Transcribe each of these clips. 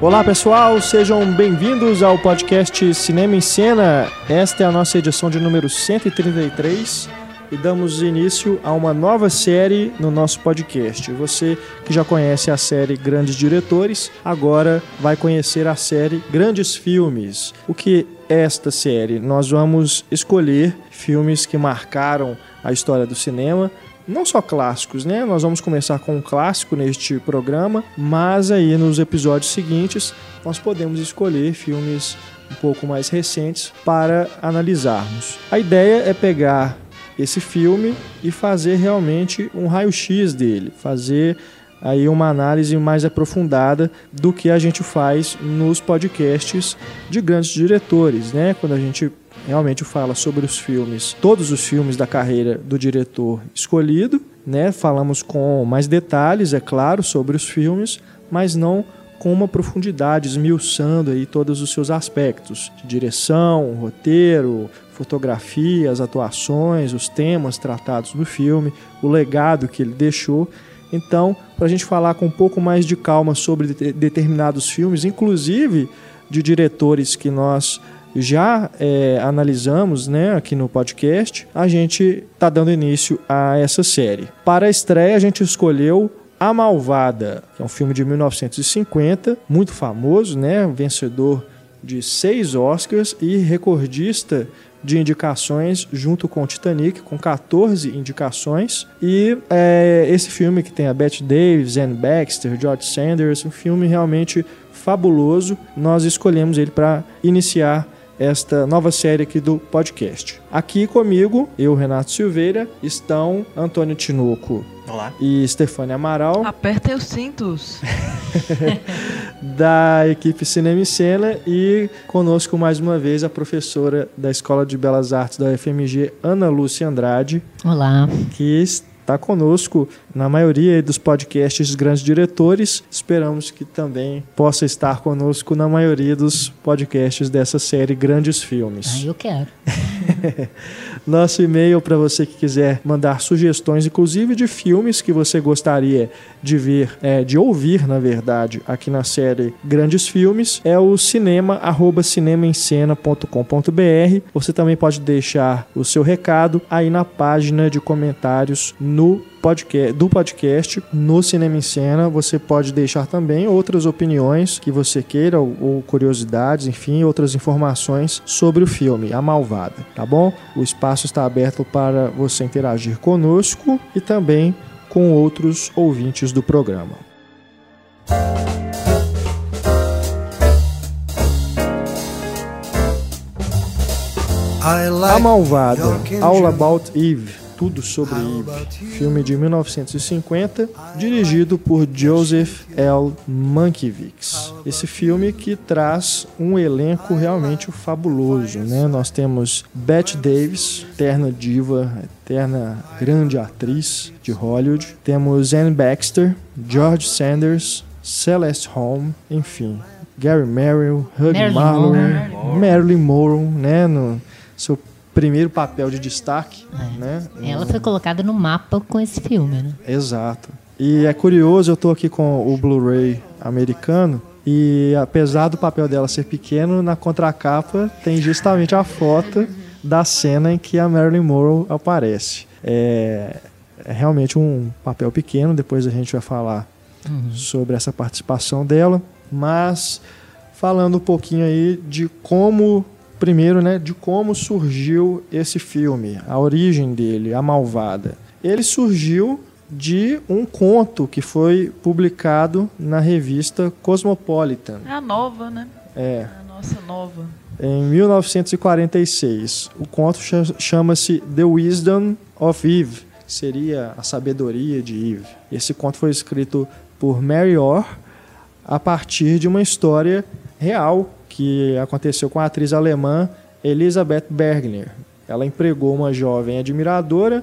Olá pessoal, sejam bem-vindos ao podcast Cinema em Cena. Esta é a nossa edição de número 133 e damos início a uma nova série no nosso podcast. Você que já conhece a série Grandes Diretores, agora vai conhecer a série Grandes Filmes. O que é esta série? Nós vamos escolher filmes que marcaram a história do cinema, não só clássicos, né? Nós vamos começar com um clássico neste programa, mas aí nos episódios seguintes nós podemos escolher filmes um pouco mais recentes para analisarmos. A ideia é pegar esse filme e fazer realmente um raio-x dele, fazer aí uma análise mais aprofundada do que a gente faz nos podcasts de grandes diretores, né? Quando a gente realmente fala sobre os filmes, todos os filmes da carreira do diretor escolhido, né? Falamos com mais detalhes, é claro, sobre os filmes, mas não com uma profundidade, esmiuçando aí todos os seus aspectos, de direção, roteiro, fotografia, as atuações, os temas tratados no filme, o legado que ele deixou. Então, para a gente falar com um pouco mais de calma sobre de determinados filmes, inclusive de diretores que nós já é, analisamos né, aqui no podcast, a gente está dando início a essa série. Para a estreia, a gente escolheu A Malvada, que é um filme de 1950, muito famoso, né, vencedor de seis Oscars e recordista de indicações junto com o Titanic, com 14 indicações. E é, esse filme que tem a Bette Davis, Anne Baxter, George Sanders, um filme realmente fabuloso. Nós escolhemos ele para iniciar esta nova série aqui do podcast. Aqui comigo, eu, Renato Silveira, estão Antônio Tinoco Olá. e Stefania Amaral. Apertem os cintos. da equipe Cinema e Cena e conosco mais uma vez a professora da Escola de Belas Artes da UFMG, Ana Lúcia Andrade. Olá. Que está conosco na maioria dos podcasts dos grandes diretores. Esperamos que também possa estar conosco na maioria dos podcasts dessa série Grandes Filmes. Ah, eu quero. Nosso e-mail para você que quiser mandar sugestões, inclusive de filmes que você gostaria de ver, é, de ouvir, na verdade, aqui na série Grandes Filmes, é o cinema@cinemaencena.com.br. Você também pode deixar o seu recado aí na página de comentários no podcast, do podcast no Cinema em Cena. Você pode deixar também outras opiniões que você queira ou, ou curiosidades, enfim, outras informações sobre o filme A Malvada, tá bom? O espaço está aberto para você interagir conosco e também com outros ouvintes do programa. A Malvada, All About Eve, tudo sobre Eve, filme de 1950, dirigido por Joseph L. Mankiewicz. Esse filme que traz um elenco realmente fabuloso, né? Nós temos Bette Davis, eterna diva, eterna grande atriz de Hollywood. Temos Anne Baxter, George Sanders, Celeste Holm, enfim, Gary Merrill, Hugh Marilyn Marlowe. Marilyn Monroe, né? No seu primeiro papel de destaque, né? Ela foi colocada no mapa com esse filme, né? Exato. E é curioso, eu tô aqui com o Blu-ray americano e apesar do papel dela ser pequeno, na contracapa tem justamente a foto da cena em que a Marilyn Monroe aparece. É, é realmente um papel pequeno, depois a gente vai falar sobre essa participação dela, mas falando um pouquinho aí de como primeiro, né, de como surgiu esse filme, a origem dele, A Malvada. Ele surgiu de um conto que foi publicado na revista Cosmopolitan, É a nova, né? é, A nossa nova. em 1946. O conto cha- chama-se The Wisdom of Eve, que seria a sabedoria de Eve. Esse conto foi escrito por Mary Orr a partir de uma história real que aconteceu com a atriz alemã Elisabeth Bergner. Ela empregou uma jovem admiradora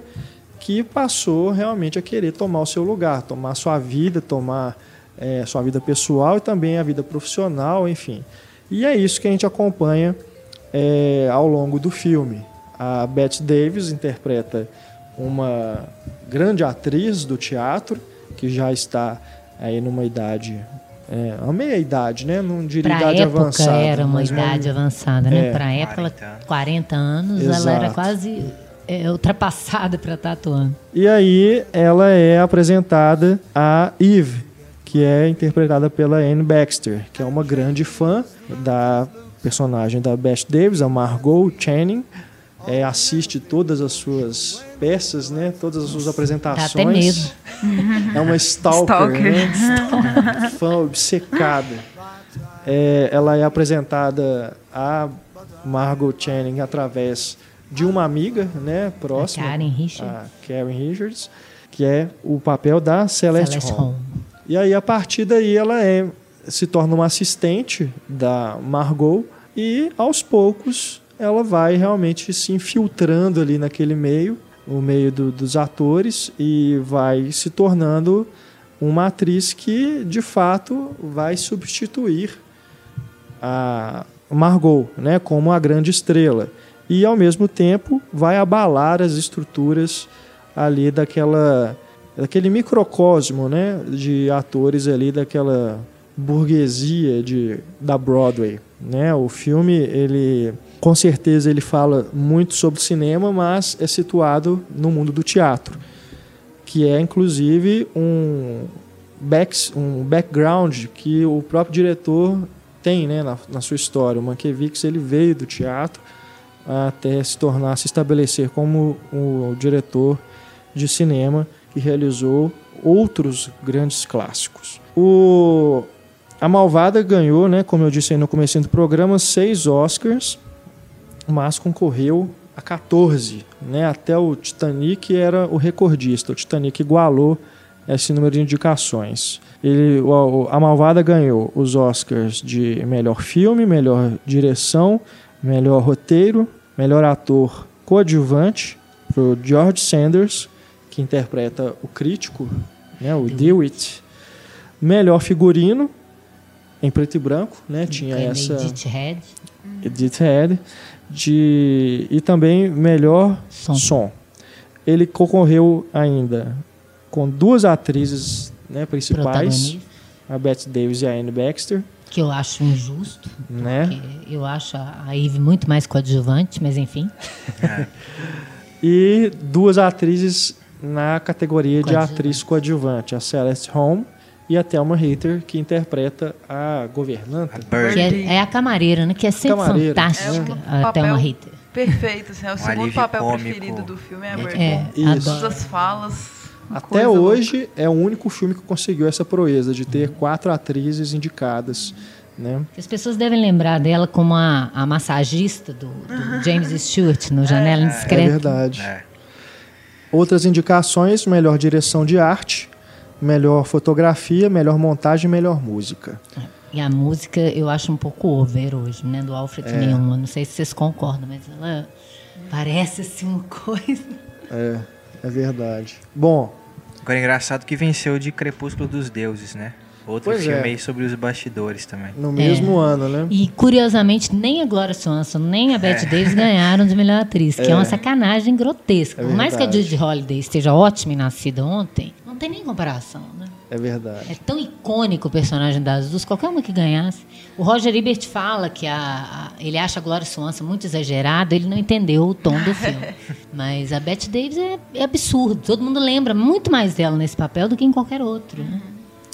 que passou realmente a querer tomar o seu lugar, tomar sua vida, tomar eh, sua vida pessoal e também a vida profissional, enfim. E é isso que a gente acompanha eh, ao longo do filme. A Bette Davis interpreta uma grande atriz do teatro que já está aí numa idade É, uma meia-idade, né? Não diria Pra idade época avançada. era uma mas idade avançada, né? É. Pra época, ela, 40 anos. 40 anos, ela era Exato. quase é, ultrapassada pra estar atuando. E aí ela é apresentada a Eve, que é interpretada pela Anne Baxter, que é uma grande fã da personagem da Bette Davis, a Margot Channing. É, assiste todas as suas peças, né? Todas as suas apresentações. Dá até medo. É uma stalker, Stalker. né? Fã obcecada. É, ela é apresentada a Margot Channing através de uma amiga, né, próxima, Karen Richards. a Karen Richards, que é o papel da Celeste, Celeste. Holm. E aí a partir daí ela é se torna uma assistente da Margot e aos poucos ela vai realmente se infiltrando ali naquele meio, o meio do- dos atores e vai se tornando uma atriz que de fato vai substituir a Margot, né, como a grande estrela e ao mesmo tempo vai abalar as estruturas ali daquela daquele microcosmo, né, de atores ali daquela burguesia de da Broadway, né? O filme ele com certeza ele fala muito sobre cinema, mas é situado no mundo do teatro, que é inclusive um back, um background que o próprio diretor tem, né, na, na sua história. O Mankiewicz ele veio do teatro até se tornar, se estabelecer como o diretor de cinema que realizou outros grandes clássicos. O a Malvada ganhou, né, como eu disse no começo do programa, seis Oscars, mas concorreu a 14, né, até o Titanic era o recordista. O Titanic igualou esse número de indicações. Ele, o- o- a Malvada ganhou os Oscars de melhor filme, melhor direção, melhor roteiro, melhor ator coadjuvante para o George Sanders, que interpreta o crítico, né, o DeWitt. Melhor figurino em preto e branco, né? Tinha essa Edith Head. Edith Head de e também melhor Som. som. Ele concorreu ainda com duas atrizes né, principais, a Bette Davis e a Anne Baxter, Que eu acho injusto. né? porque Eu acho a Eve muito mais coadjuvante, mas enfim. E duas atrizes na categoria de atriz coadjuvante, a Celeste Holm e a Thelma Hater, que interpreta a governanta. A. Que é, é a camareira, né? Que é sempre Camareira, fantástica. É um a Thelma Hater. Perfeito, assim, é o segundo alívio papel cômico. preferido do filme, é a Bird. É. Todas as falas. Até coisa louca. hoje é o único filme que conseguiu essa proeza de ter quatro atrizes indicadas, né? As pessoas devem lembrar dela como a, a massagista do, do James Stewart no Janela É Indiscreta. verdade. É. Outras indicações: melhor direção de arte, melhor fotografia, melhor montagem, melhor música. E a música eu acho um pouco over hoje, né? Do Alfred É. Newman. Não sei se vocês concordam, mas ela parece assim uma coisa. É, é verdade. Bom, Agora, engraçado que venceu de Crepúsculo dos Deuses, né? Outro Pois filme é. aí sobre os bastidores também. no mesmo ano, né? E curiosamente, nem a Gloria Swanson, nem a Bette Davis ganharam de melhor atriz, que é, uma sacanagem grotesca. É Por mais que a. Judy Holliday esteja ótima e nascida ontem, não tem nem comparação, né? É verdade. É tão icônico o personagem das duas, qualquer uma que ganhasse. O Roger Ebert fala que a, a- ele acha a Gloria Swanson muito exagerada, ele não entendeu o tom do filme. Mas a Bette Davis é, é absurdo. Todo mundo lembra muito mais dela nesse papel do que em qualquer outro. Né?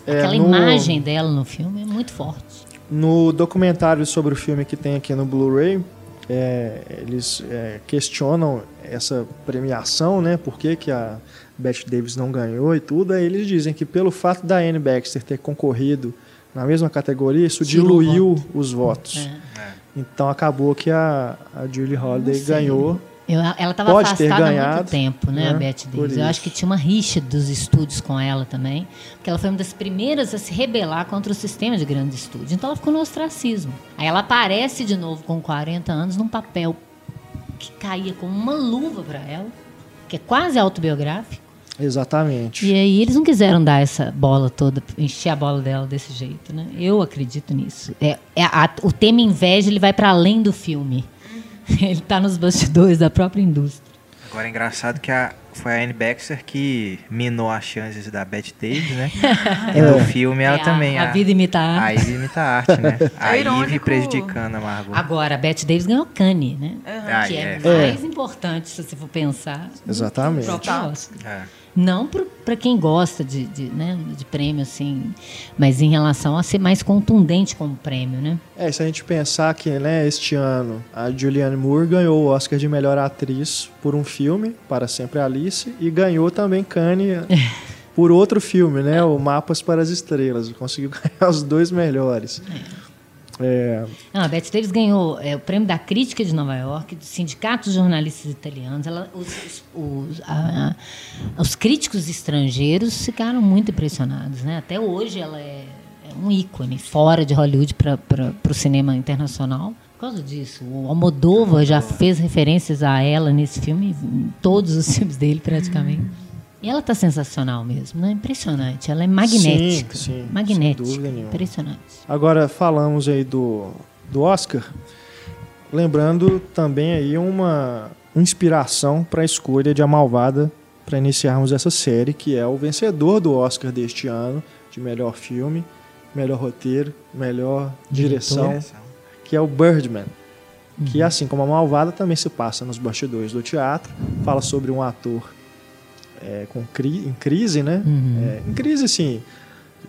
É, Aquela no- imagem dela no filme é muito forte. No documentário sobre o filme que tem aqui no Blu-ray, é, eles é, questionam essa premiação, né? Por que, que a Bette Davis não ganhou e tudo. Aí eles dizem que pelo fato da Anne Baxter ter concorrido na mesma categoria, isso Tirou diluiu os votos. É. Então acabou que a, a Julie Holliday sei. ganhou. Eu- ela estava afastada há muito tempo, né, né, a por Davis. Eu acho que tinha uma rixa dos estúdios com ela também, porque ela foi uma das primeiras a se rebelar contra o sistema de grandes estúdios. Então ela ficou no ostracismo. Aí ela aparece de novo com 40 anos num papel que caía como uma luva para ela, que é quase autobiográfico. Exatamente. E aí eles não quiseram dar essa bola toda, encher a bola dela desse jeito, né? Eu acredito nisso. É, é a- o tema inveja ele vai para além do filme. Ele está nos bastidores da própria indústria. Agora é engraçado que a, foi a Anne Baxter que minou as chances da Bette Davis, né? E no filme ela É, a- também. A, vida imita a A arte. Ivy imita a arte, né? A É Ivy irônico. prejudicando a Margot. Agora, a Bette Davis ganhou Cannes, né? Ah, que é, é. mais importante, se você for pensar. Exatamente. próprio Tá. Oscar. É. Não para quem gosta de, de, né, de prêmio, assim, mas em relação a ser mais contundente como prêmio, né? É, se a gente pensar que, né, este ano a Julianne Moore ganhou o Oscar de melhor atriz por um filme, Para Sempre Alice, e ganhou também Cannes por outro filme, né, o Mapas para as Estrelas. Conseguiu ganhar os dois melhores. É, Não, a Bette Davis ganhou é, o prêmio da crítica de Nova York, do Sindicato de Jornalistas Italianos. Ela, os- os- a- a- os críticos estrangeiros ficaram muito impressionados. Né? Até hoje ela é, é um ícone fora de Hollywood para o cinema internacional. Por causa disso, o Almodóvar já fez referências a ela nesse filme, em todos os filmes dele praticamente. E ela está sensacional mesmo, né? Impressionante. Ela é magnética. Sim, sim, magnética. sem dúvida nenhuma. Impressionante. Agora falamos aí do, do Oscar, lembrando também aí uma inspiração para a escolha de A Malvada para iniciarmos essa série, que é o vencedor do Oscar deste ano, de melhor filme, melhor roteiro, melhor direção, Direção. que é o Birdman. Que assim como A Malvada também se passa nos bastidores do teatro, fala sobre um ator é, com cri em crise, né? É, em crise, assim,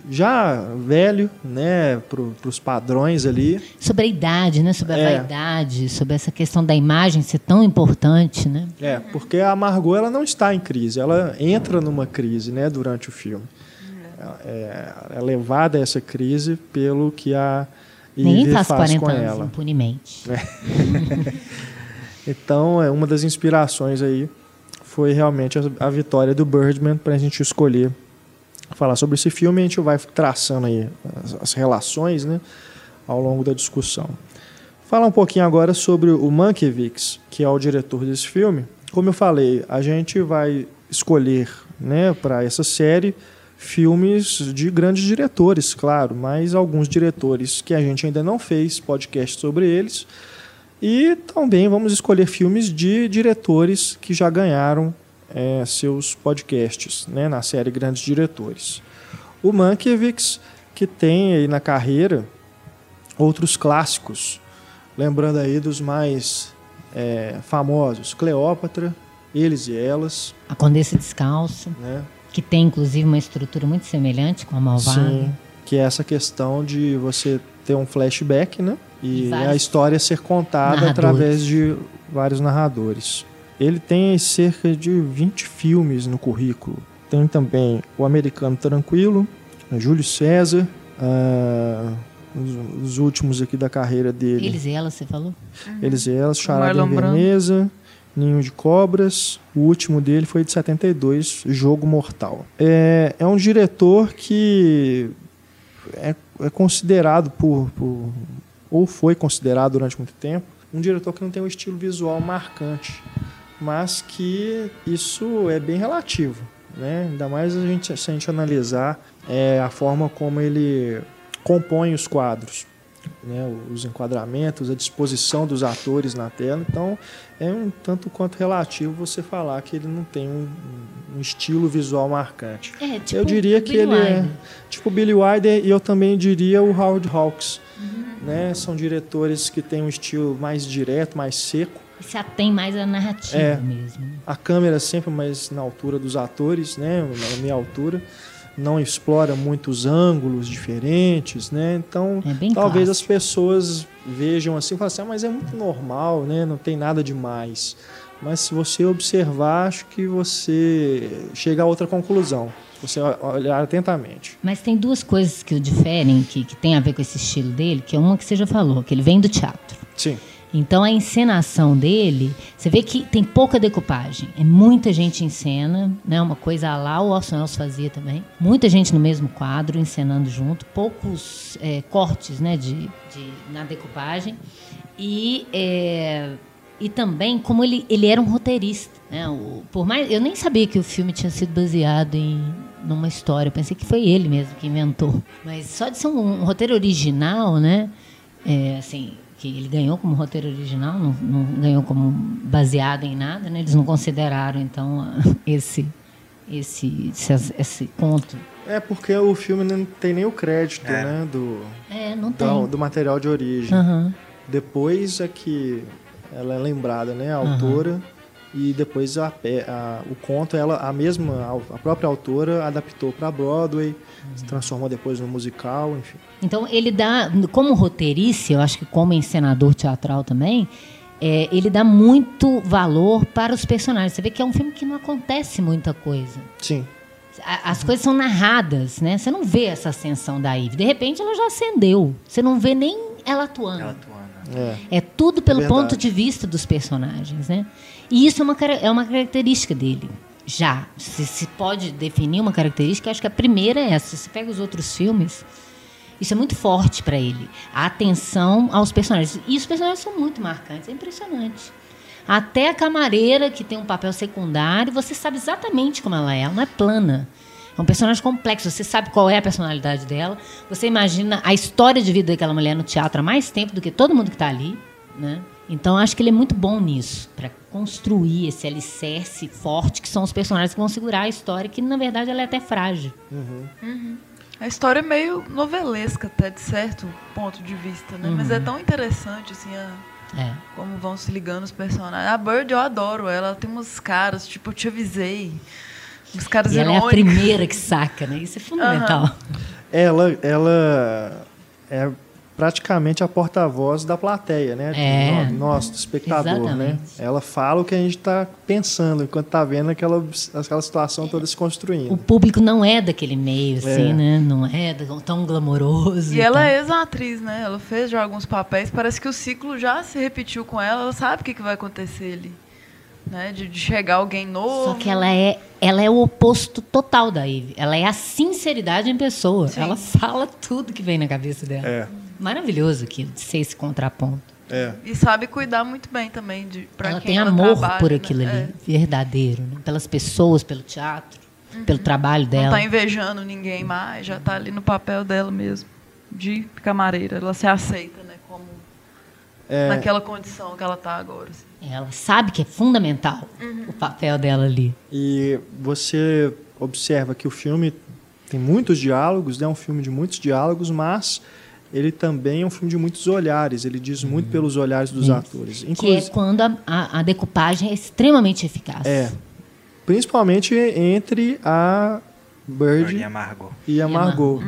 já velho, né, para os padrões ali. Sobre a idade, né? Sobre a É. vaidade, sobre essa questão da imagem ser tão importante, né? É, porque a Margot ela não está em crise, ela entra numa crise, né, durante o filme. É, é levada a essa crise pelo que a Ninguém Ivy faz faz 40 com anos ela. É. impunemente. Então, é uma das inspirações aí foi realmente a, a vitória do Birdman para a gente escolher falar sobre esse filme. A gente vai traçando aí as, as relações, né, ao longo da discussão. Falar um pouquinho agora sobre o Mankiewicz, que é o diretor desse filme. Como eu falei, a gente vai escolher, né, para essa série filmes de grandes diretores, claro, mas alguns diretores que a gente ainda não fez podcast sobre eles. E também vamos escolher filmes de diretores que já ganharam eh, seus podcasts né, na série Grandes Diretores. O Mankiewicz, que tem aí na carreira outros clássicos, lembrando aí dos mais eh, famosos, Cleópatra, Eles e Elas, A Condessa Descalça, né? que tem inclusive uma estrutura muito semelhante com a Malvada. Sim, que é essa questão de você ter um flashback, né? E vários a história ser contada narradores. através de vários narradores. Ele tem cerca de 20 filmes no currículo. Tem também O Americano Tranquilo, Júlio César, ah, os, os últimos aqui da carreira dele. Eles e elas, você falou? Eles e Elas, Charada em. Veneza, Ninho de Cobras. O último dele foi de 72, Jogo Mortal. É, é um diretor que é, é considerado por, por- ou foi considerado durante muito tempo, um diretor que não tem um estilo visual marcante, mas que isso é bem relativo, né? Ainda mais a gente, se a gente analisar é, a forma como ele compõe os quadros, né? Os enquadramentos, a disposição dos atores na tela. Então, é um tanto quanto relativo você falar que ele não tem um, um estilo visual marcante. É, tipo eu diria que Billy ele é tipo Billy Wilder e eu também diria o Howard Hawks. Né? São diretores que têm um estilo mais direto, mais seco. Se atém mais à narrativa É. mesmo. A câmera sempre mais na altura dos atores, né? na minha altura. Não explora muitos ângulos diferentes, né? Então, É talvez as clássico. pessoas vejam assim e falem assim, ah, mas é muito normal, né? Não tem nada demais. Mas se você observar, acho que você chega a outra conclusão. Se você olhar atentamente. Mas tem duas coisas que o diferem, que, que tem a ver com esse estilo dele, que é uma que você já falou, que ele vem do teatro. Sim. Então a encenação dele, você vê que tem pouca decupagem. É muita gente em cena, né? Uma coisa lá o Orson Welles fazia também. Muita gente no mesmo quadro, encenando junto. Poucos é, cortes, né? De, de- na decupagem. E, é, e também como ele, ele era um roteirista. Né? O- por mais, eu nem sabia que o filme tinha sido baseado em numa história. Eu pensei que foi ele mesmo que inventou. Mas só de ser um, um roteiro original, né? É, assim, que ele ganhou como roteiro original, não, não ganhou como baseado em nada, né? Eles não consideraram então esse esse esse, esse conto. É porque o filme não tem nem o crédito, É. né? Do, É, não tem. do, do material de origem. Aham. Depois é que ela é lembrada, né? A autora. E depois a, a- o conto, ela, a mesma, a própria autora adaptou para Broadway, se transformou depois no musical, enfim. Então ele dá, como roteirista, eu acho que como encenador teatral também, é, ele dá muito valor para os personagens. Você vê que é um filme que não acontece muita coisa. Sim. A- As coisas são narradas, né? Você não vê essa ascensão da Ivy. De repente ela já acendeu. Você não vê nem ela atuando. Ela atuando. É. É tudo pelo verdade. ponto de vista dos personagens, né? E isso é uma, é uma característica dele. Já. Se, se pode definir uma característica, acho que a primeira é essa. Se você pega os outros filmes, isso é muito forte para ele. A atenção aos personagens. E os personagens são muito marcantes, é impressionante. Até a camareira, que tem um papel secundário, você sabe exatamente como ela é. Ela não é plana. É um personagem complexo. Você sabe qual é a personalidade dela. Você imagina a história de vida daquela mulher no teatro há mais tempo do que todo mundo que está ali. Né? Então, acho que ele é muito bom nisso, para construir esse alicerce forte, que são os personagens que vão segurar a história, que na verdade ela é até frágil. A história é meio novelesca, até de certo ponto de vista, né? Mas é tão interessante, assim, a- É. como vão se ligando os personagens. A Bird eu adoro ela, ela tem umas caras, tipo, eu te avisei. Uns caras E ela é a primeira que saca, né? Isso é fundamental. Ela, ela é praticamente a porta-voz da plateia, né? É. No- Nós, do espectador, né? Exatamente. Ela fala o que a gente está pensando enquanto está vendo aquela, aquela situação toda se O construindo. público não é daquele meio, assim, É. né? Não é tão glamouroso. E ela tal. é ex-atriz, né? Ela fez já alguns papéis. Parece que o ciclo já se repetiu com ela. Ela sabe o que, que vai acontecer ali. Né? De, de chegar alguém novo. Só que ela é, ela é o oposto total da Ivy. Ela é a sinceridade em pessoa. Sim. Ela fala tudo que vem na cabeça dela. É, Maravilhoso aquilo, de ser esse contraponto. é. E sabe cuidar muito bem também de pra ela quem tem ela amor trabalha, por né? aquilo ali, É. verdadeiro. né? Pelas pessoas, pelo teatro, pelo trabalho Não dela. tá invejando ninguém mais, já tá ali no papel dela mesmo. De camareira. Ela se aceita, né? Como É, naquela condição que ela tá agora. assim. Ela sabe que é fundamental o papel dela ali. E você observa que o filme tem muitos diálogos, é um filme de muitos diálogos, mas ele também é um filme de muitos olhares. Ele diz muito pelos olhares dos Isso. atores. Que é Inclusive, quando a, a- a decupagem é extremamente eficaz. é, principalmente entre a Bird e a Margot. e a E a Mar- Margot.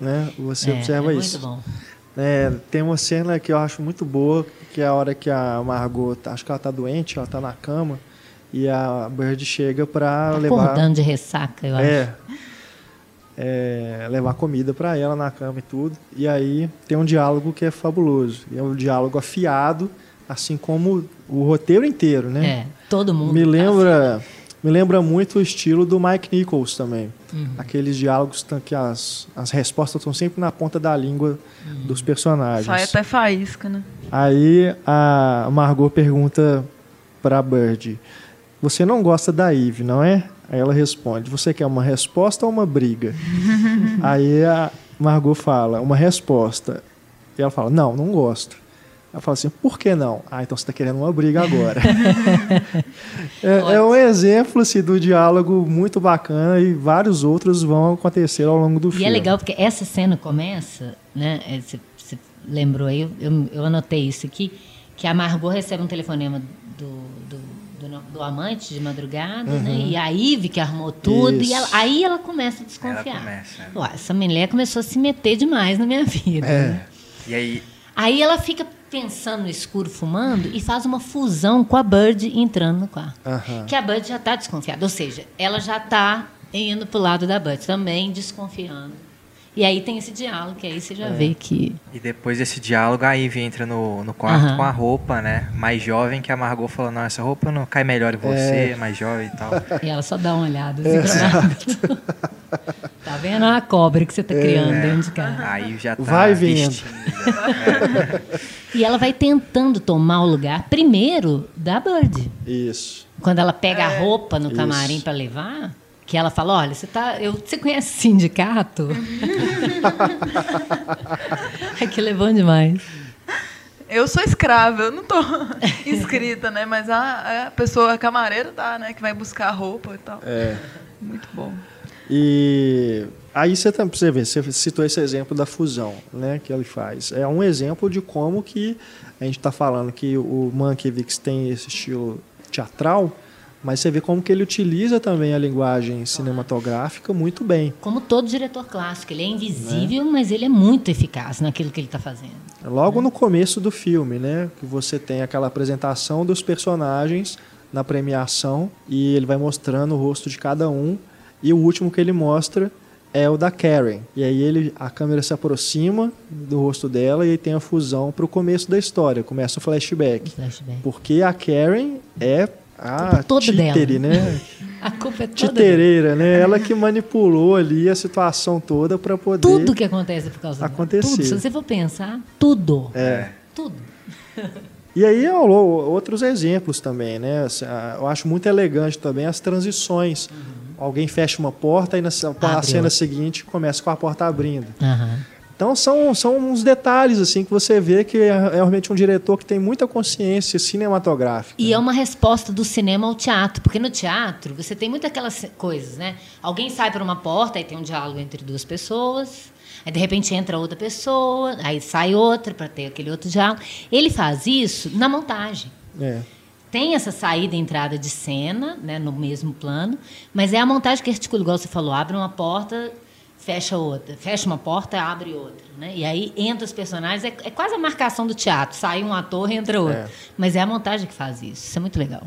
Né? Você É, observa é isso. Muito bom. É, tem uma cena que eu acho muito boa, que é a hora que a Margot, tá- acho que ela tá doente, ela tá na cama, e a Bird chega para levar Acordando de ressaca, eu acho. é, é, levar comida para ela na cama e tudo. E aí tem um diálogo que é fabuloso. É um diálogo afiado, assim como o roteiro inteiro, né? É, todo mundo. Me lembra, me lembra muito o estilo do Mike Nichols também. Uhum. Aqueles diálogos tão- que as, as respostas estão sempre na ponta da língua Uhum. dos personagens. Sai até faísca, né? Aí a Margot pergunta para Bird: Você não gosta da Eve, não é? Aí ela responde: Você quer uma resposta ou uma briga? Aí a Margot fala: Uma resposta. E ela fala: Não, não gosto. Ela fala assim: Por que não? Ah, então você está querendo uma briga agora. é, é um exemplo assim, do diálogo muito bacana e vários outros vão acontecer ao longo do E filme. é legal porque essa cena começa, né? é, Você você lembrou aí, eu, eu anotei isso aqui, que a Margot recebe um telefonema do, do, do, do amante de madrugada, né? E a Ive que armou tudo, Uhum. Isso. e ela- aí ela começa a desconfiar. Ela começa, né? Ué, essa mulher começou a se meter demais na minha vida. É. né? E aí, Aí ela fica pensando no escuro, fumando, e faz uma fusão com a Bird entrando no quarto. Que a Bird já está desconfiada. Ou seja, ela já está indo pro lado da Bird, também desconfiando. E aí tem esse diálogo, que aí você É. já vê que. e depois desse diálogo, a Ivy entra no, no quarto com a roupa, né? Mais jovem, que a Margot falou, não, essa roupa não cai melhor em você, É. mais jovem e tal. E ela só dá uma olhada assim nada. Tá vendo a cobra que você tá criando dentro de casa? Aí já tá Vai vendo. E ela vai tentando tomar o lugar primeiro da Bird. Isso. Quando ela pega a roupa no Isso. camarim para levar, que ela fala, olha, você tá, eu, você conhece sindicato? Aquilo é bom demais. Eu sou escrava, eu não tô inscrita, né? Mas a, a pessoa, a camareira tá, né? Que vai buscar roupa e tal. É. Muito bom. E aí você, você vê, você citou esse exemplo da fusão, né, que ele faz. É um exemplo de como que a gente está falando que o Mankiewicz tem esse estilo teatral, mas você vê como que ele utiliza também a linguagem cinematográfica muito bem. Como todo diretor clássico, ele é invisível, mas ele é muito eficaz naquilo que ele está fazendo. Logo no começo do filme, né, que você tem aquela apresentação dos personagens na premiação e ele vai mostrando o rosto de cada um e o último que ele mostra é o da Karen. E aí ele, a câmera se aproxima do rosto dela e aí tem a fusão para o começo da história, começa o flashback. Flashback. Porque a Karen é a toda títere, dela. né? A culpa é toda. Titereira, né? Ela que manipulou ali a situação toda para poder Tudo que acontece é por causa dela. Acontecer. Tudo. Se você for pensar, tudo. É. Tudo. E aí outros exemplos também, né? Assim, Eu acho muito elegante também as transições. Alguém fecha uma porta e na a cena seguinte começa com a porta abrindo. Aham. Então são, são uns detalhes assim que você vê que é é realmente um diretor que tem muita consciência cinematográfica. E é uma resposta do cinema ao teatro, porque no teatro você tem muitas aquelas coisas, né? Alguém sai por uma porta, aí tem um diálogo entre duas pessoas, aí de repente entra outra pessoa, aí sai outra para ter aquele outro diálogo. Ele faz isso na montagem. É. Tem essa saída e entrada de cena, né, no mesmo plano, mas é a montagem que articula, igual você falou, abre uma porta, fecha outra, fecha uma porta, abre outra, né? E aí entra os personagens, é, é quase a marcação do teatro, sai um ator, entra outro. É. Mas é a montagem que faz isso. Isso é muito legal.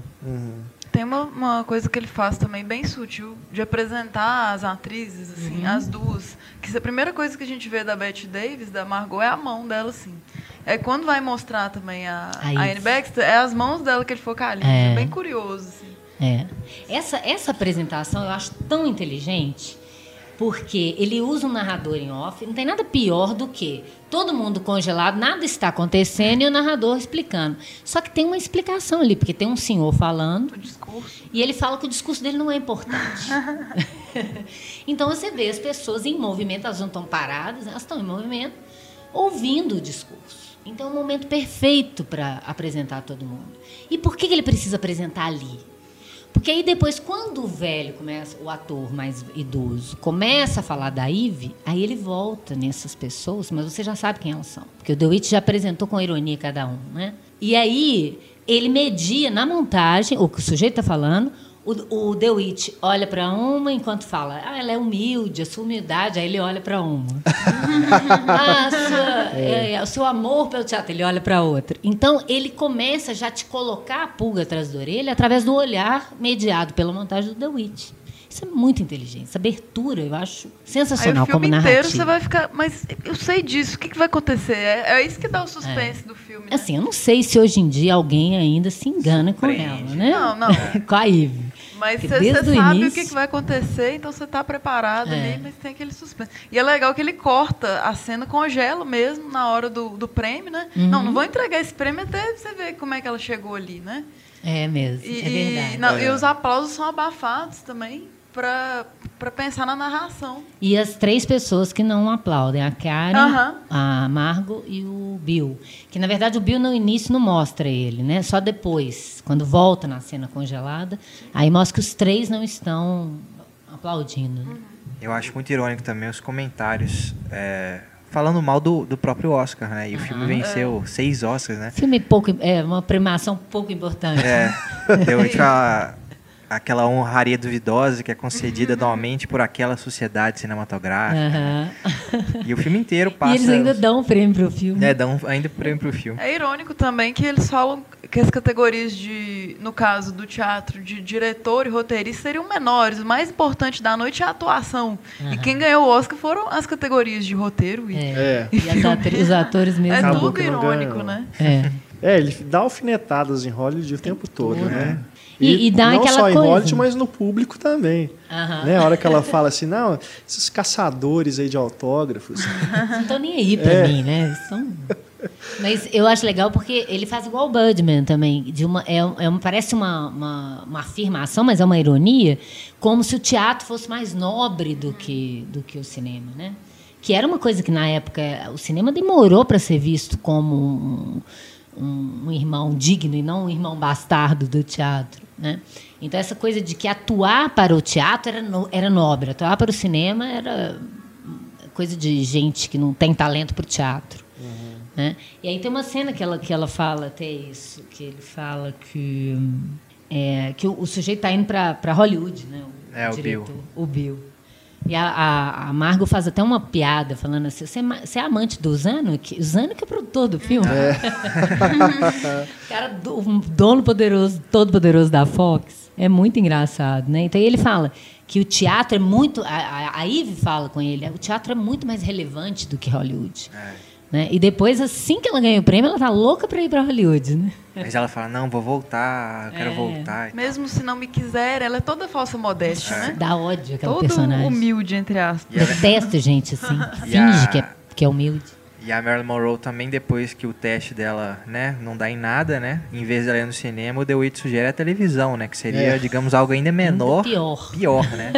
Tem uma, uma coisa que ele faz também bem sutil, de apresentar as atrizes, assim, as duas. Que a primeira coisa que a gente vê da Bette Davis, da Margot, é a mão dela, assim. É quando vai mostrar também a, A a. Anne Baxter, é as mãos dela que ele focaliza. É. É bem curioso, assim. É. Essa, essa apresentação eu acho tão inteligente, porque ele usa um narrador em off. Não tem nada pior do que todo mundo congelado, nada está acontecendo e o narrador explicando. Só que tem uma explicação ali, porque tem um senhor falando e ele fala que o discurso dele não é importante. então você vê as pessoas em movimento, elas não estão paradas, elas estão em movimento, ouvindo o discurso. Então é um momento perfeito para apresentar todo mundo. E por que ele precisa apresentar ali? Porque aí depois, quando o velho começa, o ator mais idoso, começa a falar da Ive, aí ele volta nessas pessoas, mas você já sabe quem elas são. Porque o DeWitt já apresentou com ironia cada um, né? E aí ele media na montagem o que o sujeito está falando. O, o DeWitt olha para uma enquanto fala, ah, ela é humilde, a sua humildade, aí ele olha para uma. ah, sua- é, o seu amor pelo teatro, ele olha para outra. Então, ele começa já a te colocar a pulga atrás da orelha através do olhar mediado pela montagem do The Witch. Isso é muito inteligente. Essa abertura, eu acho Aí sensacional o filme como inteiro você vai ficar. Mas eu sei disso, o que, que vai acontecer? É, é isso que dá o suspense do filme. Né? Assim, eu não sei se hoje em dia alguém ainda se engana com Surpreende. ela, né? Não, não. com a Ivy. Mas você o sabe o início- que, que vai acontecer, então você está preparado É. ali, mas tem aquele suspense. E é legal que ele corta a cena, congela mesmo na hora do, do prêmio, né? Uhum. Não, não vou entregar esse prêmio até você ver como é que ela chegou ali, né? É mesmo, E, é verdade. e, não, É. e os aplausos são abafados também para pensar na narração. E as três pessoas que não aplaudem, a Karen, Aham. a Margot e o Bill. Que na verdade o Bill no início não mostra ele, né? Só depois, quando volta na cena congelada, aí mostra que os três não estão aplaudindo. né? Eu acho muito irônico também os comentários é, falando mal do, do próprio Oscar, né? E o filme venceu seis Oscars, né? Filme pouco, é uma premiação pouco importante. É, deu aquela, aquela honraria duvidosa que é concedida anualmente por aquela sociedade cinematográfica. Aham. E o filme inteiro passa. E eles ainda dão um prêmio pro filme. É, dão ainda prêmio pro filme. É irônico também que eles falam que as categorias de, no caso do teatro, de diretor e roteirista seriam menores. O mais importante da noite é a atuação. E quem ganhou o Oscar foram as categorias de roteiro e É. É. E atri- os atores mesmo. É Acabou tudo irônico, né? É. É, ele dá alfinetadas em Hollywood o tempo todo, né? E- e dá não aquela só em coisa. Hollywood, mas no público também. Aham. Né? A hora que ela fala assim, não, esses caçadores aí de autógrafos. Não estão nem aí pra É. mim, né? São... Mas eu acho legal porque ele faz igual o Budman também. De uma, é, é parece uma, uma, uma afirmação, mas é uma ironia, como se o teatro fosse mais nobre do que, do que o cinema, né? que era uma coisa que na época o cinema demorou para ser visto como um, um, um, irmão digno e não um irmão bastardo do teatro. Né? Então, essa coisa de que atuar para o teatro era, no, era nobre, atuar para o cinema era coisa de gente que não tem talento para o teatro. Uhum. Né? E aí tem uma cena que ela, que ela fala até isso, que ele fala que, é, que o, o sujeito está indo para Hollywood, né? o, é, diretor, o Bill. O Bill. E a, a, a, Margot faz até uma piada falando assim: você é, é amante do Zanuck? O Zanuck é produtor do filme. É. Cara, o dono poderoso, todo poderoso da Fox. É muito engraçado, né? Então ele fala que o teatro é muito. A, a, Eve fala com ele: o teatro é muito mais relevante do que Hollywood. É. Né? E depois, assim que ela ganha o prêmio, ela tá louca para ir para Hollywood, né? Mas ela fala, não, vou voltar, quero é. voltar. Mesmo se não me quiser, ela é toda falsa modéstia, é. né? Dá ódio aquela Todo personagem. humilde, entre aspas. Detesto gente assim, finge a... que, é, que é humilde. E a Marilyn Monroe também, depois que o teste dela, né, não dá em nada, né? Em vez dela ir no cinema, o The Witch sugere a televisão, né? Que seria, é. digamos, algo ainda menor. Ainda pior. Pior, né?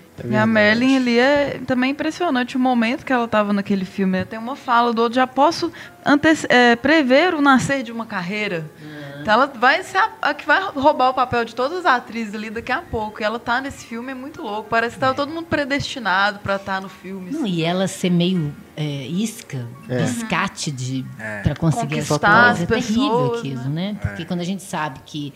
É e a Marilyn ali é também impressionante o momento que ela estava naquele filme. Tem uma fala do outro, já posso é, prever o nascer de uma carreira. Então ela vai ser a, a, que vai roubar o papel de todas as atrizes ali daqui a pouco. E ela tá nesse filme é muito louco. Parece que é. todo mundo predestinado para estar tá no filme. Não, e ela ser meio é, isca, é. escate de é. para conseguir as coisas. É terrível aquilo, né? né? Porque quando a gente sabe que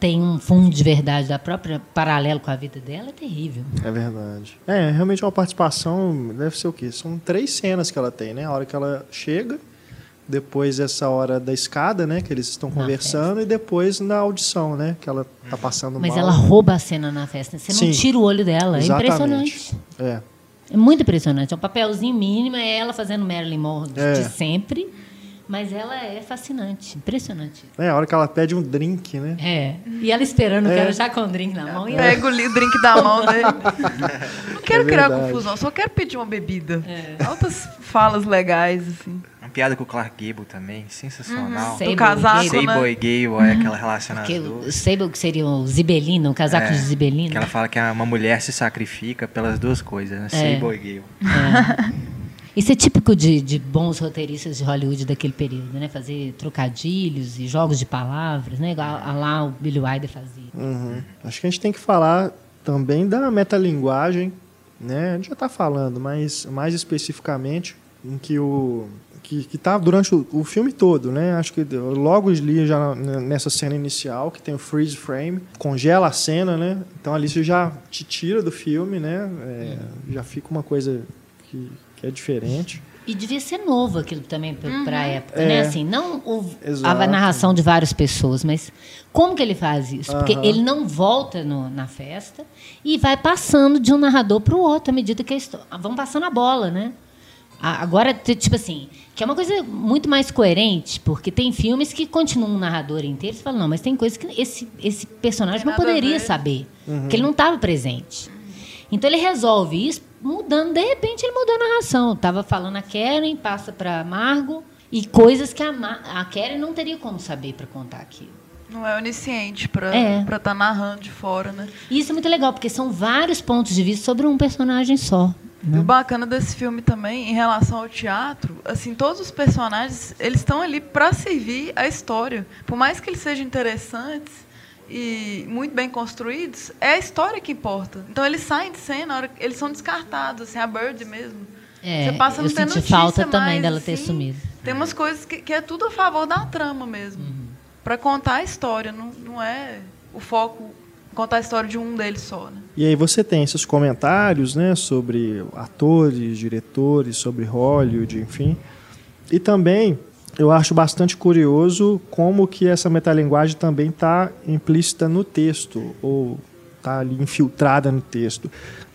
tem um fundo de verdade da própria paralelo com a vida dela, é terrível. É verdade. É, realmente uma participação deve ser o quê? São três cenas que ela tem, né? A hora que ela chega, depois essa hora da escada, né, que eles estão conversando e depois na audição, né, que ela tá passando Mas mal. ela rouba a cena na festa. Você Sim, não tira o olho dela, exatamente. é impressionante. É. É muito impressionante. É um papelzinho mínimo, é ela fazendo Marilyn Monroe é. de sempre mas ela é fascinante, impressionante. É, a hora que ela pede um drink, né? É. E ela esperando, é. quero já com o drink na mão. É. Pega o drink da mão dele. Não quero é criar confusão, só quero pedir uma bebida. É. Altas falas legais, assim. Uma piada com o Clark Gable também, sensacional. Uhum. Do casaco, Sable né? Gable, Gable é aquela relação Porque O Sable que seria o Zibelino, o casaco é, de Zibelino. Que ela fala que uma mulher se sacrifica pelas duas coisas, né? É. Sable e Gable. É. Isso é típico de, de, bons roteiristas de Hollywood daquele período, né? Fazer trocadilhos e jogos de palavras, né? A, a lá o Billy Wilder fazia. Uhum. Acho que a gente tem que falar também da metalinguagem, né? A gente já está falando, mas mais especificamente em que o que está durante o, o, filme todo, né? Acho que logo ali já nessa cena inicial que tem o freeze frame, congela a cena, né? Então ali você já te tira do filme, né? É, já fica uma coisa que que é diferente. E devia ser novo aquilo também para uhum. a época, é. né? Assim, não o, a narração de várias pessoas, mas como que ele faz isso? Porque uhum. ele não volta no, na festa e vai passando de um narrador para o outro à medida que a história, vão passando a bola, né? Agora, tipo assim, que é uma coisa muito mais coerente, porque tem filmes que continuam um narrador inteiro e você fala, não, mas tem coisas que esse, esse personagem não poderia saber, uhum. porque ele não estava presente. Então ele resolve isso mudando, de repente ele mudou a narração. Estava falando a Karen, passa para Margo e coisas que a, a Karen não teria como saber para contar aquilo. Não é onisciente para é. estar tá narrando de fora, né? E isso é muito legal, porque são vários pontos de vista sobre um personagem só. Né? E o bacana desse filme também, em relação ao teatro, assim, todos os personagens, eles estão ali para servir a história. Por mais que eles sejam interessantes, e muito bem construídos, é a história que importa. Então eles saem de cena, eles são descartados, assim, a Bird mesmo. É, Você passa eu senti notícia, falta mais, também dela ter assim, sumido. Tem umas coisas que, que, é tudo a favor da trama mesmo. Uhum. Para contar a história, não, não é o foco contar a história de um deles só. Né? E aí você tem esses comentários né, sobre atores, diretores, sobre Hollywood, enfim. E também eu acho bastante curioso como que essa metalinguagem também está implícita no texto, ou está ali infiltrada no texto.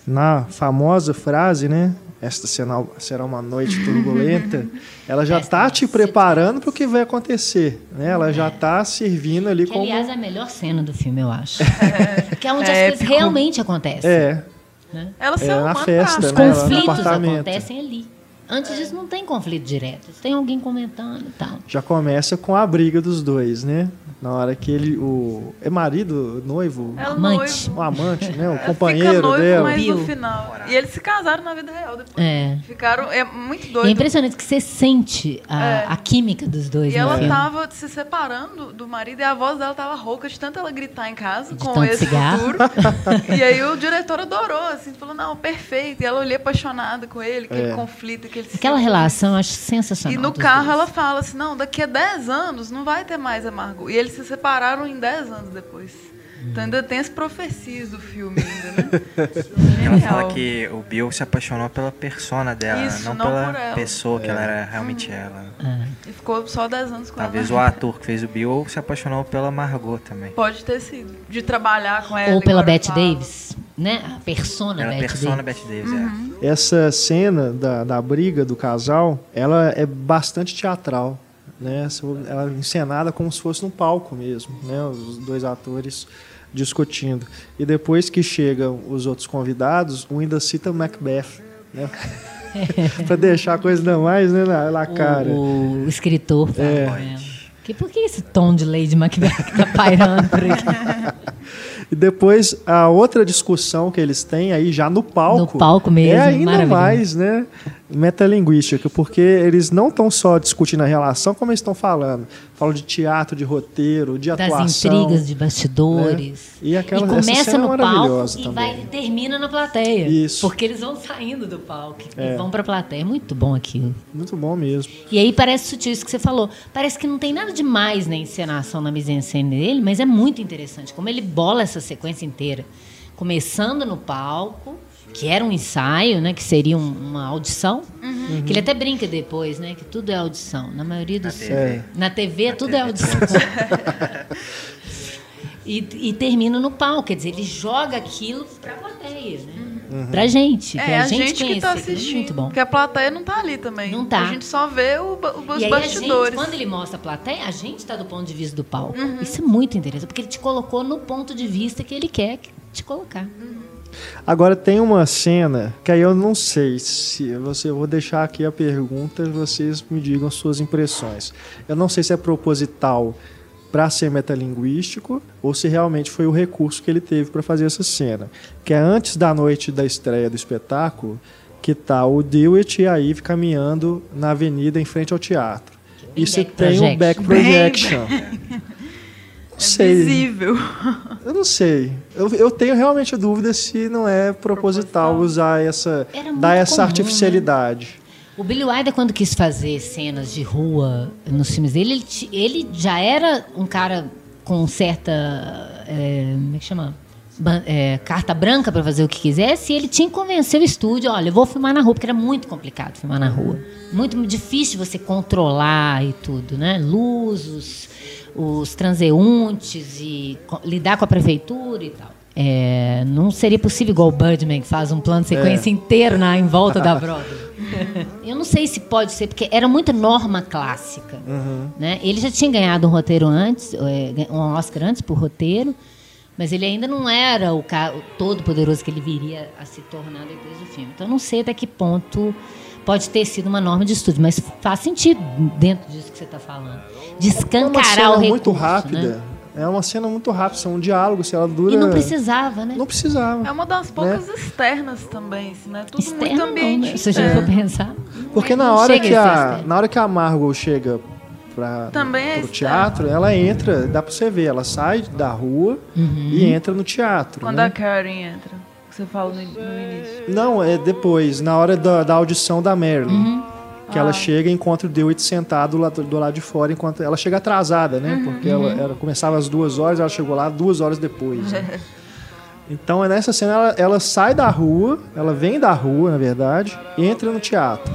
Na famosa frase, né? Esta será uma noite turbulenta. Ela já está te preparando para o que vai acontecer. Né? Ela já está servindo ali que, como. Aliás, é a melhor cena do filme, eu acho. É. que é onde é as coisas realmente acontecem. É. Né? Ela é na festa, Os né? conflitos acontecem ali. Antes disso não tem conflito direto, tem alguém comentando e tal. Já começa com a briga dos dois, né? Na hora que ele. O, é marido, noivo? Ela Amante. noivo. O amante, né? O Ela companheiro fica noivo, dela. mas no final. E eles se casaram na vida real depois. É. Ficaram. É muito E doido. é impressionante que você sente a, É. a química dos dois E ela filme. tava se separando do marido e a voz dela tava rouca de tanto ela gritar em casa De com tanto esse cigarro. futuro. e aí o diretor adorou, assim, falou, não, perfeito. E ela olhou apaixonada com ele, aquele É. conflito, aquele Aquela ciúme. relação eu acho sensacional. E no carro dois. ela fala assim, não, daqui a 10 anos não vai ter mais a Margot. E eles se separaram em 10 anos depois. Então ainda tem as profecias do filme ainda, né? Ela fala que o Bill se apaixonou pela persona dela, Isso, não, não pela por ela. pessoa que ela era realmente ela. E ficou só 10 anos com Talvez o ela. ator que fez o Bill se apaixonou pela Margot também. Pode ter sido. De trabalhar com ela. Ou pela Bette. Davis, né? A persona a Bette persona Davis. Bette Davis, Uhum. Essa cena da, da briga do casal, ela é bastante teatral. Né? Ela é encenada como se fosse no palco mesmo, né? os dois atores discutindo. E depois que chegam os outros convidados, um ainda cita Macbeth. Né? para deixar a coisa ainda mais né, na, na cara. O, o escritor. É. Que, por que esse tom de Lady Macbeth que tá pairando por aqui? E depois a outra discussão que eles têm aí já no palco. No palco mesmo, É ainda mais, né? Metalinguística, porque eles não estão só discutindo a relação, como eles estão falando. Falam de teatro, de roteiro, de Das atuação. intrigas de bastidores. E aquela- essa começa no palco e também. vai, termina na plateia. Isso. Porque eles vão saindo do palco É. e vão pra plateia. É muito bom aquilo. Muito bom mesmo. E aí parece sutil isso que você falou. Parece que não tem nada demais na encenação, na mise-en-scène dele, mas é muito interessante como ele bola essa sequência inteira. Começando no palco, que era um ensaio, né, que seria um- uma audição, que ele até brinca depois, né, que tudo é audição. Na maioria dos TV. É. na TV Na tudo é TV. audição. e, e termina no palco, quer dizer, ele joga aquilo pra plateia, né? Pra gente, É, pra a gente, que conhecer, tá é assistindo. muito bom. Porque a plateia não tá ali também. Não tá. A gente só vê o, ba- os E aí, a gente, bastidores. quando ele mostra a plateia, a gente está do ponto de vista do palco. Uhum. Isso é muito interessante, porque ele te colocou no ponto de vista que ele quer te colocar. Agora tem uma cena que aí eu não sei se você eu vou deixar aqui a pergunta, vocês me digam suas impressões. Eu não sei se é proposital para ser metalinguístico ou se realmente foi o recurso que ele teve para fazer essa cena, que é antes da noite da estreia do espetáculo, que tá o Dewitt e a Eve caminhando na avenida em frente ao teatro. E back tem um projection. back Bem projection. É sei. visível. Eu não sei. Eu, eu tenho realmente dúvida se não é proposital, usar essa. Dar essa comum, né? artificialidade. O Billy Wilder, quando quis fazer cenas de rua nos filmes dele, ele, ele já era um cara com certa. é, como é que chama? É, carta branca para fazer o que quisesse, e ele tinha que convencer o estúdio: olha, eu vou filmar na rua, porque era muito complicado filmar na rua. Muito difícil você controlar e tudo, né? Luz, os, transeuntes e lidar com a prefeitura e tal. É, não seria possível igual o Birdman, que faz um plano de sequência inteiro na, em volta da Broadway. Eu não sei se pode ser, porque era muita norma clássica. Né? Ele já tinha ganhado um roteiro antes, é, um Oscar antes por roteiro, mas ele ainda não era o, o todo poderoso que ele viria a se tornar depois do filme. Então eu não sei até que ponto pode ter sido uma norma de estúdio, mas faz sentido dentro disso que você está falando. De É uma escancarar cena o recurso. muito rápida. né? É uma cena muito rápida, são um diálogo, se ela dura. E não precisava, né? Não precisava. É uma das poucas externas também, assim, né? Tudo Externo muito não, ambiente. né? Você já for pensar. Porque Não na hora, que a na hora que a Margot chega para Também é pro externo. teatro, ela entra, dá pra você ver, ela sai da rua Uhum. e entra no teatro. Quando né? a Karen entra, que você fala no, no início. Não, é depois, na hora da, da audição da Marilyn. Uhum. Que ela Ah. chega e encontra o Dewitt sentado lá do, do lado de fora, enquanto ela chega atrasada, né? Porque ela, Uhum. ela começava às duas horas, ela chegou lá duas horas depois. né? Então, é nessa cena, ela, ela sai da rua, ela vem da rua, na verdade, e entra no teatro.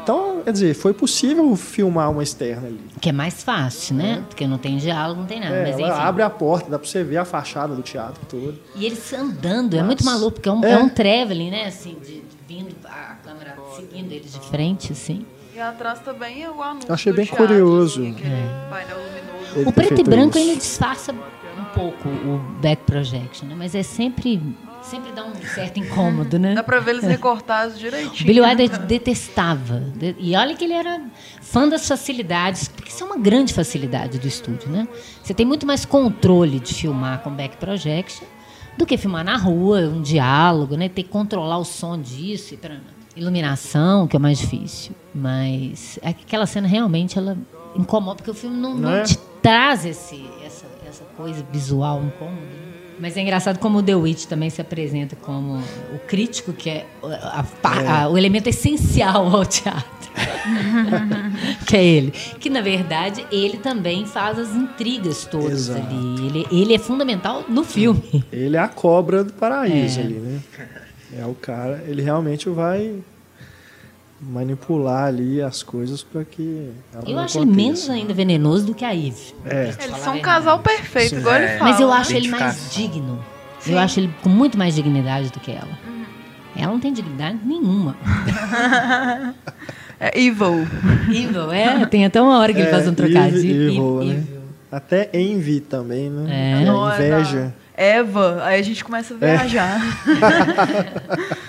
Então, quer dizer, foi possível filmar uma externa ali. Que é mais fácil, né? Porque não tem diálogo, não tem nada. É, mas ela enfim. abre a porta, dá pra você ver a fachada do teatro todo. E eles andando, é muito maluco, porque é um, É. é um traveling, né? Assim, de, de vindo a câmera seguindo eles de frente, assim. E atrás também é o anúncio. Eu achei bem teatro, curioso. Painel luminoso. Ele o preto e branco isso. ainda disfarça um pouco o back projection, né? Mas é sempre sempre dá um certo incômodo, né? Dá pra ver eles recortados direitinho. Billy Wilder detestava. De- E olha que ele era fã das facilidades, porque isso é uma grande facilidade do estúdio, né? Você tem muito mais controle de filmar com back projection do que filmar na rua, um diálogo, né? Ter que controlar o som disso, e pra- iluminação, que é o mais difícil. Mas aquela cena realmente ela incomoda, porque o filme não, não Né? te traz esse, essa, essa coisa visual incômoda. né? Mas é engraçado como o The Witch também se apresenta como o crítico, que é a- a pa- a- o elemento essencial ao teatro. que é ele. Que, na verdade, ele também faz as intrigas todas Exato. ali. Ele, ele é fundamental no filme. Ele é a cobra do paraíso É. ali, né? É o cara, ele realmente vai manipular ali as coisas para que ela Eu não acho ele menos ainda venenoso do que a Eve. É. Eles são um casal perfeito, Sim. igual ele É. fala. Mas eu acho ele mais digno. Sim. Eu acho ele com muito mais dignidade do que ela. Ela não tem dignidade nenhuma. É evil. Evil, é. Tem até uma hora que ele É, faz um evil, trocadilho. evil, né? Evil. Até envy também, né? É. A é inveja. Eva, aí a gente começa a viajar.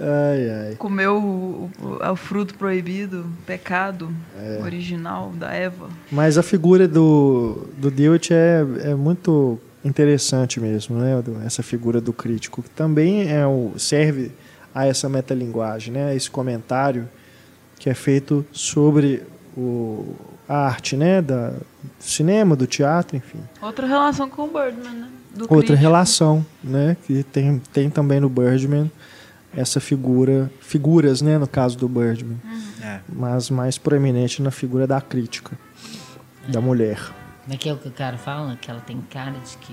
Ai, ai. Comeu o, o- o fruto proibido, pecado É. original da Eva. Mas a figura do, do Dewitt é, é muito interessante mesmo, né? Essa figura do crítico, que também é o, serve a essa metalinguagem, né? Esse comentário que é feito sobre o, a arte, né? Da, do cinema, do teatro, enfim. Outra relação com o Birdman, né? Do Outra crítico. relação, né? Que tem, tem também no Birdman essa figura, figuras, né? No caso do Birdman, É. mas mais proeminente na figura da crítica, da mulher. Como é que é o que o cara fala? Que ela tem cara de que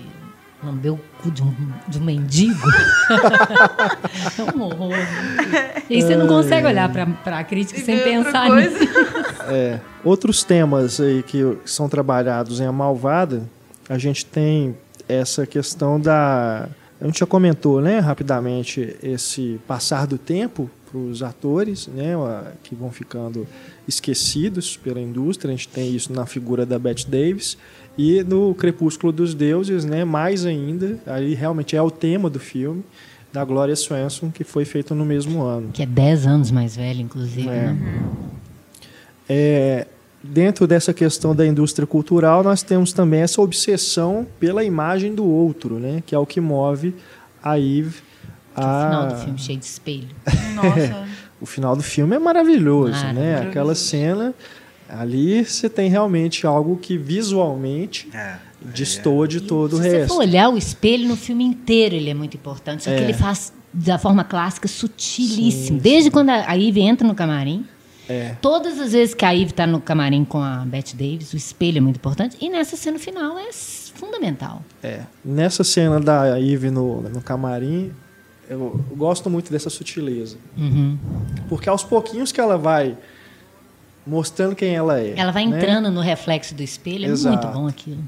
lambeu o cu de um, de um mendigo. é um horror. E aí você não consegue olhar pra, pra crítica E sem pensar nisso. É, outros temas aí que são trabalhados em A Malvada, a gente tem essa questão da. A gente já comentou, né, rapidamente, esse passar do tempo para os atores, né, a- que vão ficando esquecidos pela indústria. A gente tem isso na figura da Bette Davis e no Crepúsculo dos Deuses, né, mais ainda. Aí realmente é o tema do filme da Gloria Swanson, que foi feito no mesmo ano. Que é 10 anos mais velho, inclusive, É. né? É, dentro dessa questão da indústria cultural, nós temos também essa obsessão pela imagem do outro, né? que é o que move a Eve. Que é o final A... do filme cheio de espelho. Nossa. O final do filme é maravilhoso, né? Maravilhoso. Aquela cena ali você tem realmente algo que visualmente É. destoa de todo o Se você resto. for olhar o espelho no filme inteiro, ele é muito importante. Só que É. ele faz da forma clássica, sutilíssimo. Sim, Desde quando a Eve entra no camarim, É. todas as vezes que a Eve está no camarim com a Bette Davis, o espelho é muito importante. E nessa cena final é fundamental. É. Nessa cena da Eve no, no camarim, eu, eu gosto muito dessa sutileza. Uhum. Porque aos pouquinhos que ela vai mostrando quem ela é. Ela vai né? entrando no reflexo do espelho, é Exato. muito bom aquilo.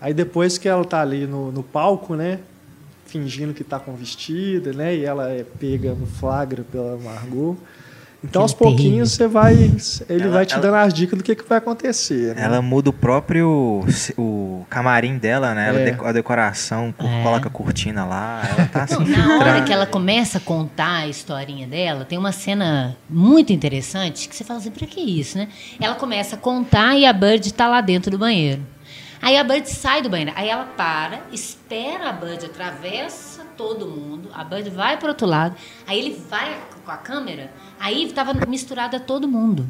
Aí depois que ela tá ali no, no palco, né? Fingindo que tá com vestida, né? E ela é pega no flagra pela Margot. Então, aos pouquinhos, você vai. Ele Ela- vai te ela- dando as dicas do que, que vai acontecer. né? Ela muda o próprio o camarim dela, né? Ela É. deco- a decoração, co- É. coloca a cortina lá, ela tá Não, na hora que ela começa a contar a historinha dela, tem uma cena muito interessante que você fala assim, pra que isso, né? Ela começa a contar e a Bird tá lá dentro do banheiro. Aí a Bird sai do banheiro. Aí ela para, espera a Bird, atravessa todo mundo, a Bird vai pro outro lado, aí ele vai com a câmera, aí estava misturada todo mundo.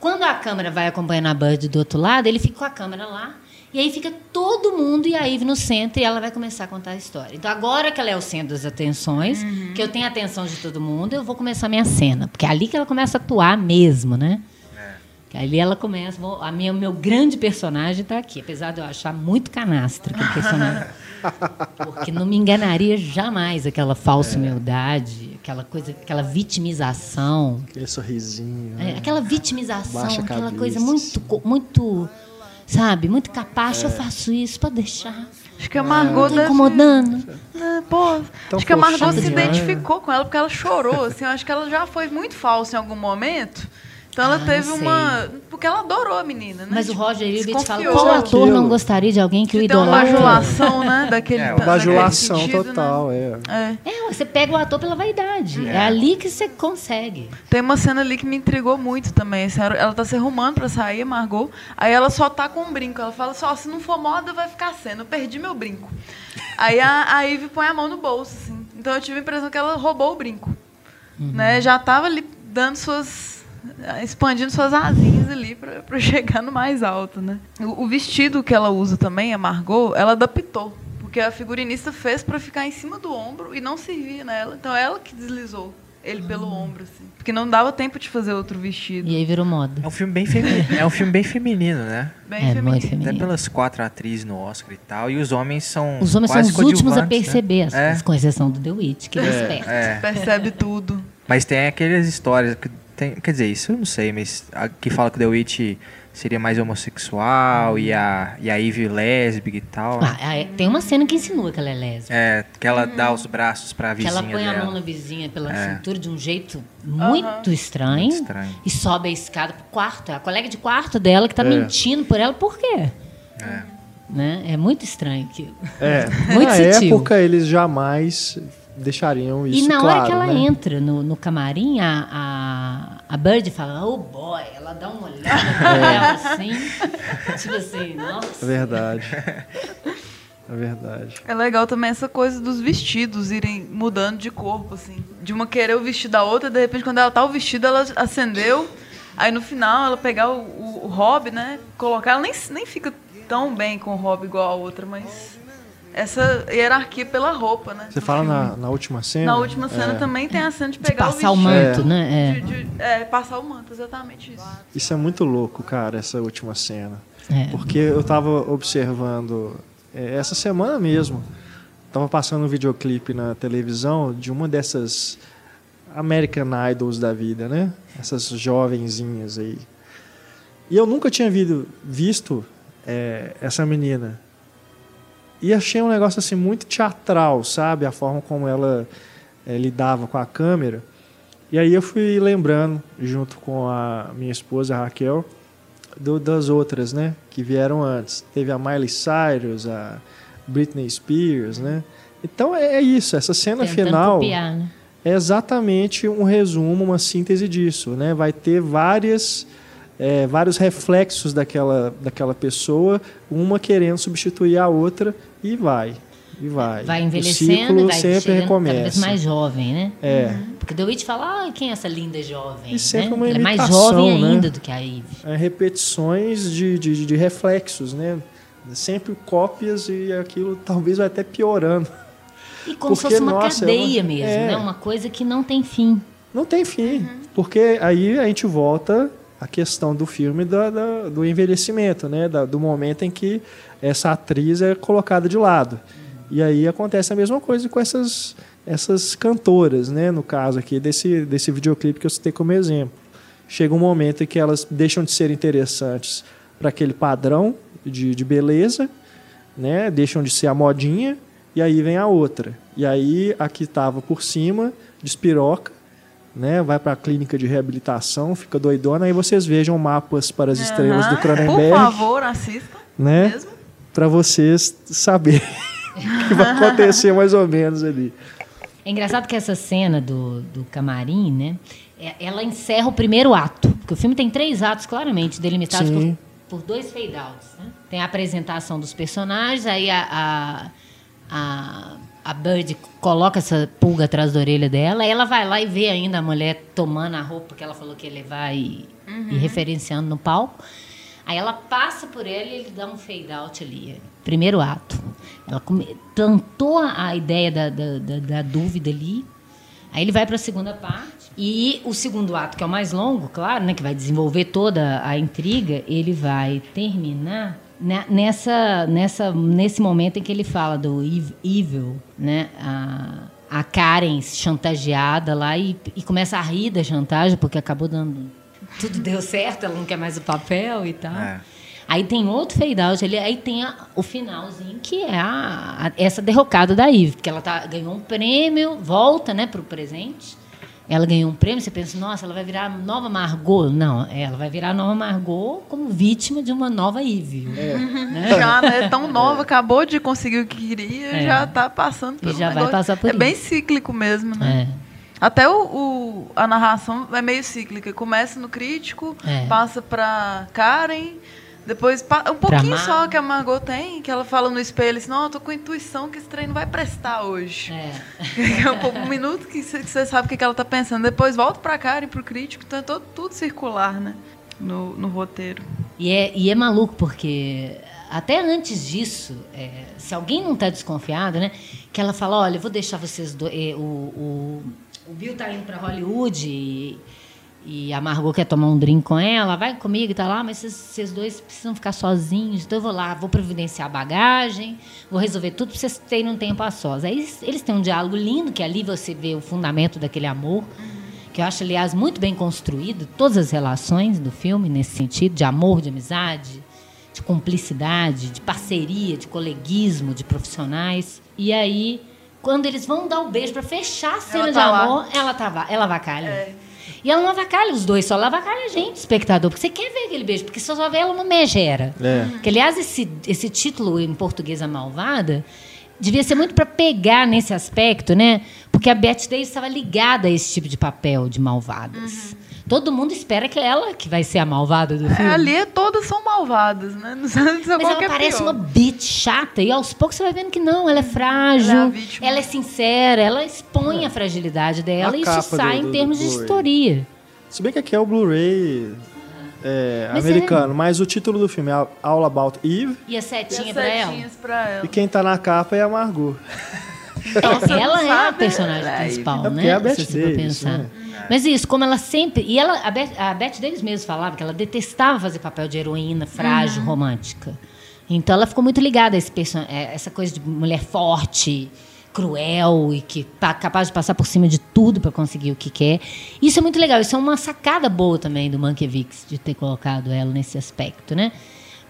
Quando a câmera vai acompanhando a Bird do outro lado, ele fica com a câmera lá, e aí fica todo mundo e a Eve no centro e ela vai começar a contar a história. Então agora que ela é o centro das atenções, que eu tenho a atenção de todo mundo, eu vou começar a minha cena. Porque é ali que ela começa a atuar mesmo, né? Que ali ela começa. A minha, o meu grande personagem está aqui, apesar de eu achar muito canastra aquele personagem. Porque não me enganaria jamais aquela falsa humildade, aquela coisa, aquela vitimização. Aquele sorrisinho. É, né? aquela vitimização, aquela cabeça, coisa muito, muito, sabe, muito capaz. Eu faço isso, pode deixar. Acho que a Margot deve... incomodando. É, pô, Tão acho que a Margot se identificou com ela porque ela chorou. Assim, eu acho que ela já foi muito falsa em algum momento. Então ela Ah, teve uma. Porque ela adorou a menina, né? Mas o Tipo, Roger Ebert fala, desconfiou. qual é ator não gostaria de alguém que o Que tem uma idolatra? bajulação, né? Daquele, É, uma Bajulação sentido, total, é. Né? É. É, você pega o ator pela vaidade. É, É. ali que você consegue. Tem uma cena ali que me intrigou muito também. ela- tá se arrumando pra sair, Margot. Aí ela só tá com um brinco. Ela fala só, se não for moda, vai ficar sendo. Eu perdi meu brinco. Aí a, a Ivy põe a mão no bolso, assim. Então eu tive a impressão que ela roubou o brinco. Né? Já tava ali dando suas. Expandindo suas asinhas ali pra, pra chegar no mais alto, né? O, o vestido que ela usa também, a Margot, ela adaptou. Porque a figurinista fez pra ficar em cima do ombro e não servia nela. Então ela que deslizou ele pelo ombro, assim. Porque não dava tempo de fazer outro vestido. E aí virou moda. É um filme bem feminino, é um filme bem feminino, né? Bem É, feminino. muito Até feminino. pelas quatro atrizes no Oscar e tal. E os homens são. Os homens são os últimos a né? perceber as É. coisas, com exceção do The Witch, que é esperto. É. Percebe tudo. Mas tem aquelas histórias que tem, quer dizer, isso eu não sei, mas a, que fala que o The Witch seria mais homossexual e a e a Eve lésbica e tal. Ah, é, tem uma cena que insinua que ela é lésbica. É, que ela dá os braços pra Que vizinha ela põe dela. a mão na vizinha pela É. cintura de um jeito muito estranho, Muito estranho. e sobe a escada pro quarto. É a colega de quarto dela que tá É. mentindo por ela. Por quê? É. Né? É muito estranho aquilo. É. Muito Na sutil. época, eles jamais deixariam isso e na claro, hora que ela né? entra no, no camarim, a, a, a Bird fala, oh boy, ela dá uma olhada pra ela assim. Tipo assim, É nossa. verdade. É verdade. É legal também essa coisa dos vestidos irem mudando de corpo, assim. De uma querer o vestido da outra, de repente, quando ela tá o vestido, ela acendeu. Aí no final, ela pegar o, o, o hobby, né? Colocar. Ela nem, nem fica tão bem com o hobby igual a outra, mas. Essa hierarquia pela roupa, né? Você fala na, na última cena? Na última cena É. também tem a cena de De pegar passar o o manto, É. né? É. De, de- é, passar o manto, exatamente isso. Isso é muito louco, cara, essa última cena. É. Porque eu tava observando é, essa semana mesmo. Tava passando um videoclipe na televisão de uma dessas American Idols da vida, né? Essas jovenzinhas aí. E eu nunca tinha vido, visto é, essa menina. E achei um negócio assim muito teatral, sabe? A forma como ela é, lidava com a câmera. E aí eu fui lembrando, junto com a minha esposa, a Raquel, do- das outras, né? Que vieram antes. Teve a Miley Cyrus, a Britney Spears, né? Então é é isso, essa cena Tentando final copiar, né? é exatamente um resumo, uma síntese disso, né? Vai ter várias, é, vários reflexos daquela, daquela pessoa, uma querendo substituir a outra e vai, e vai. Vai o envelhecendo, ciclo vai sempre chegando cada vez recomeça. mais jovem, né? É, Porque The Witch fala, ah, quem é essa linda jovem? E sempre né? uma Ela é mais imitação, jovem né? ainda do que a Eve. é repetições de, de, de reflexos, né? Sempre cópias e aquilo talvez vai até piorando. E como se Porque, fosse uma nossa, é cadeia uma- mesmo, é. né? Uma coisa que não tem fim. Não tem fim. Porque aí a gente volta à questão do filme da, da- do envelhecimento, né? Da- do momento em que essa atriz é colocada de lado. E aí acontece a mesma coisa com essas, essas cantoras, né? No caso aqui desse, desse videoclipe que eu citei como exemplo. Chega um momento em que elas deixam de ser interessantes para aquele padrão de, de beleza, né? Deixam de ser a modinha e aí vem a outra. E aí a que estava por cima despiroca, né? Vai para a clínica de reabilitação, fica doidona. Aí vocês vejam mapas para as estrelas do. Cronenberg, Por favor, assistam. né? Mesmo. Para vocês saberem o que vai acontecer mais ou menos ali. É engraçado que essa cena do, do camarim, né? é- Ela encerra o primeiro ato. Porque o filme tem três atos claramente delimitados por, por dois fade-outs. Né? Tem a apresentação dos personagens, aí a, a, a, a Bird coloca essa pulga atrás da orelha dela, aí ela vai lá e vê ainda a mulher tomando a roupa que ela falou que ia levar e, e referenciando no palco. Aí ela passa por ele e ele dá um fade out ali. Primeiro ato. Ela come- a ideia da, da, da- da dúvida ali. Aí ele vai para a segunda parte. E o segundo ato, que é o mais longo, claro, né, que vai desenvolver toda a intriga, ele vai terminar ne- nessa, nessa, nesse momento em que ele fala do ev- evil, né? A, a Karen chantageada lá e, e começa a rir da chantagem, porque acabou dando. Tudo deu certo, ela não quer mais o papel e tal. É. Aí tem outro fade out ali, aí tem a- o finalzinho, que é a, a- essa derrocada da Eve, porque ela tá, ganhou um prêmio, volta né, para o presente, ela ganhou um prêmio, você pensa, nossa, ela vai virar a nova Margot. Não, ela vai virar a nova Margot como vítima de uma nova Eve. É. Né? Já, né? Tão nova, acabou de conseguir o que queria, É. já tá passando por E um já vai negócio- passar por É bem isso. cíclico mesmo, né? É. Até o, o- a narração é meio cíclica. Começa no crítico, É. passa pra Karen, depois um pouquinho só que a Margot tem, que ela fala no espelho assim, não, eu tô com a intuição que esse trem não vai prestar hoje. É. É um, pouco- um minuto que você sabe o que, que ela tá pensando. Depois volta pra Karen, pro crítico, então é todo, tudo circular, né? No, no roteiro. E é, e é maluco, porque até antes disso, é, se alguém não está desconfiado, né? Que ela fala, olha, eu vou deixar vocês dois. O, o, o Bill tá indo para Hollywood e, e a Margot quer tomar um drink com ela, vai comigo e tá lá, mas vocês, dois precisam ficar sozinhos, então eu vou lá, vou providenciar a bagagem, vou resolver tudo para vocês terem um tempo a sós. Aí eles, eles têm um diálogo lindo, que ali você vê o fundamento daquele amor que eu acho, aliás, muito bem construído, todas as relações do filme nesse sentido, de amor, de amizade, de cumplicidade, de parceria, de coleguismo, de profissionais. E aí, quando eles vão dar o beijo para fechar a cena de tá lá. amor, ela, tá, ela avacalha. É. E ela não avacalha os dois, só ela avacalha a gente, espectador, porque você quer ver aquele beijo, porque você só vê ela uma megera. É. Que, aliás, esse, esse título em português, A Malvada, devia ser muito para pegar nesse aspecto, né? Porque a Bette Davis estava ligada a esse tipo de papel de malvadas. Todo mundo espera que é ela que vai ser a malvada do É, filme. ali todas são malvadas, né? Não sei não sei Mas ela é parece pior. uma bitch chata. E aos poucos você vai vendo que não, ela é frágil, Ela é ela é, sincera, ela expõe a fragilidade dela A e isso capa sai do- em do- termos do de Blu-ray. história. Se bem que aqui é o Blu-ray é, Mas americano, mas o título do filme é All About Eve E a E as setinha pra ela? pra ela. e quem tá na capa é a Margot. Então, assim, ela é a personagem é, principal, é porque né? é a Se for Davis, pensar. né? Mas isso, como ela sempre. E ela, a, Beth, a Bette Davis mesmo falava que ela detestava fazer papel de heroína frágil, romântica. Então ela ficou muito ligada a esse person... é, essa coisa de mulher forte, cruel e que tá capaz de passar por cima de tudo para conseguir o que quer. Isso é muito legal. Isso é uma sacada boa também do Mankiewicz de ter colocado ela nesse aspecto, né?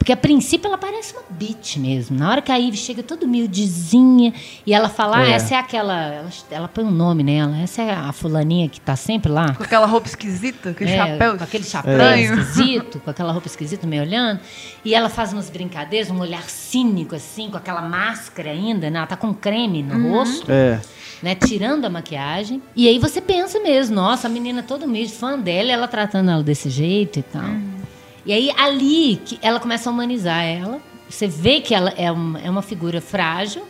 Porque a princípio ela parece uma bitch mesmo. Na hora que a Ivy chega toda humildezinha e ela fala, ah, É. essa é aquela. Ela, ela põe um nome nela, essa é a fulaninha que tá sempre lá. Com aquela roupa esquisita, aquele É, chapéu. Com aquele chapéu estranho. esquisito, com aquela roupa esquisita, meio olhando. E ela faz umas brincadeiras, um olhar cínico, assim, com aquela máscara ainda, né? Ela tá com creme no rosto, É. né? Tirando a maquiagem. E aí você pensa mesmo, nossa, a menina toda humilde, fã dela, e ela tratando ela desse jeito e tal. E aí, ali, que ela começa a humanizar ela. Você vê que ela é uma, é uma figura frágil.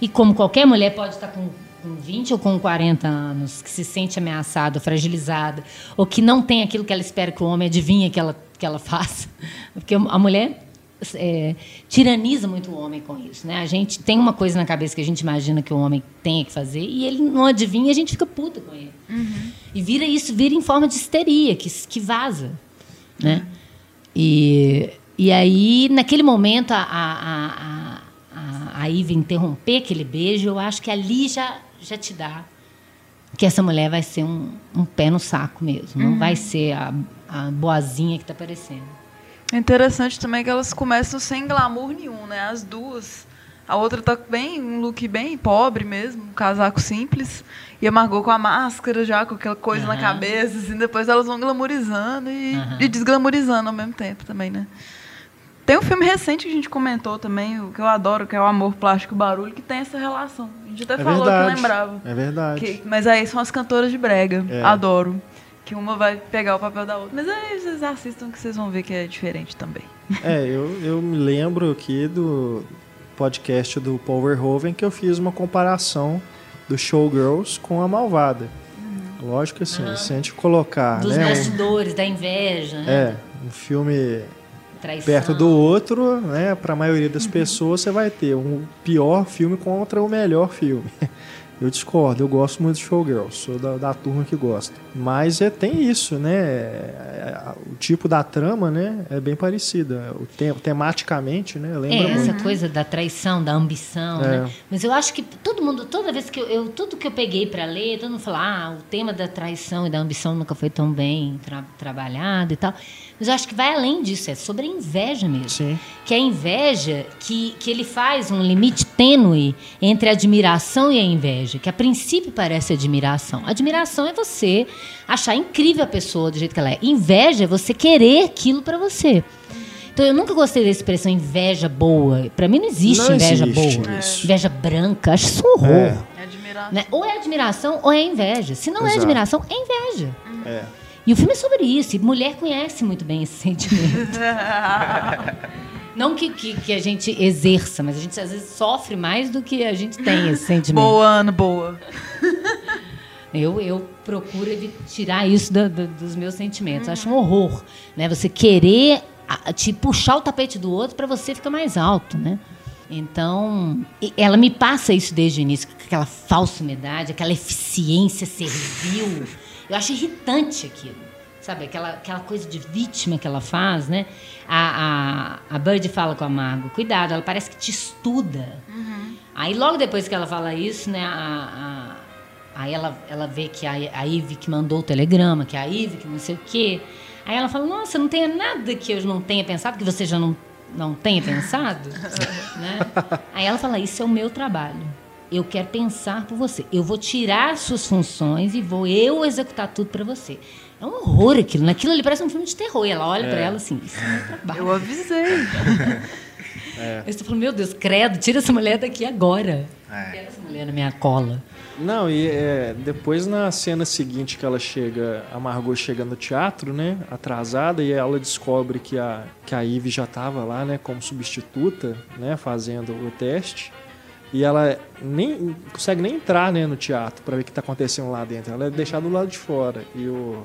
E como qualquer mulher pode estar com, com 20 ou com 40 anos, que se sente ameaçada, fragilizada, ou que não tem aquilo que ela espera que o homem adivinha que ela, que ela faça. Porque a mulher é, tiraniza muito o homem com isso. Né? A gente tem uma coisa na cabeça que a gente imagina que o homem tenha que fazer, e ele não adivinha e a gente fica puta com ele. E vira isso, vira em forma de histeria, que, que vaza. Né? E, e aí, naquele momento, a, a, a, a, a Ivy interromper aquele beijo, eu acho que ali já, já te dá que essa mulher vai ser um, um pé no saco mesmo. Não vai ser a, a boazinha que está aparecendo. É interessante também que elas começam sem glamour nenhum, né? As duas. A outra tá bem, um look bem pobre mesmo, um casaco simples. E a Margot com a máscara já, com aquela coisa na Aham. cabeça, assim, depois elas vão glamourizando e, Aham. e desglamourizando ao mesmo tempo também, né? Tem um filme recente que a gente comentou também, o que eu adoro, que é o Amor Plástico Barulho, que tem essa relação. A gente até É falou verdade. que lembrava. É verdade. Que- mas aí são as cantoras de brega. É. Adoro. Que uma vai pegar o papel da outra. Mas aí vocês assistam que vocês vão ver que é diferente também. É, eu, eu me lembro aqui do podcast do Paul Verhoeven que eu fiz uma comparação do Showgirls com a Malvada. Lógico que assim, se a gente colocar Dos né, um, bastidores, da inveja, né? é, um filme Traição. perto do outro, né, para a maioria das pessoas você vai ter um pior filme contra o melhor filme. Eu discordo, eu gosto muito de Showgirls, sou da, da turma que gosta. Mas é, tem isso, né? é, o tipo da trama, né, é bem parecida. O tem, tematicamente, né, lembra É, muito. essa coisa da traição, da ambição, É. né? Mas eu acho que todo mundo, toda vez que eu, eu- tudo que eu peguei para ler, todo mundo fala, ah, o tema da traição e da ambição nunca foi tão bem tra- trabalhado e tal. Mas eu acho que vai além disso, é sobre a inveja mesmo. Sim. Que é a inveja que, que ele faz um limite tênue entre a admiração e a inveja. Inveja, que a princípio parece admiração. Admiração é você achar incrível a pessoa do jeito que ela é. Inveja é você querer aquilo para você. Então eu nunca gostei da expressão inveja boa. Para mim não existe Não inveja existe boa. isso. Inveja branca, acho isso horror. É. É. Né? Ou é admiração ou é inveja. Se não é Exato. admiração, é inveja. É. E o filme é sobre isso. E mulher conhece muito bem esse sentimento. Não que, que, que a gente exerça, mas a gente às vezes sofre mais do que a gente tem esse sentimento. Boa, Ana, boa. Eu, eu procuro tirar isso da- da- dos meus sentimentos. Acho um horror, né? Você querer te puxar o tapete do outro para você ficar mais alto, né? Então, ela me passa isso desde o início, aquela falsa humildade, aquela eficiência servil. Eu acho irritante aquilo. Sabe, aquela, aquela coisa de vítima que ela faz, né? A, a, a Bird fala com a Margot, cuidado, ela parece que te estuda. Aí logo depois que ela fala isso, né, a, a- aí ela, ela vê que a, a Ivy que mandou o telegrama, que é a Ivy que não sei o quê. Aí ela fala, nossa, não tem nada que eu não tenha pensado, que você já não, não tenha pensado. né? Aí ela fala, isso é o meu trabalho. Eu quero pensar por você. Eu vou tirar as suas funções e vou eu executar tudo para você. É um horror aquilo. Naquilo ali parece um filme de terror. E ela olha pra ela assim, isso é trabalho. Eu avisei. Eu estou falando, meu Deus, credo, tira essa mulher daqui agora. É. Quero essa mulher na minha cola. Não, e é, depois na cena seguinte que ela chega, a Margot chega no teatro, né, atrasada, e ela descobre que a, que a Ivy já estava lá, né, como substituta, né, fazendo o teste. E ela nem consegue nem entrar, né, no teatro para ver o que está acontecendo lá dentro. Ela é deixada do lado de fora. E o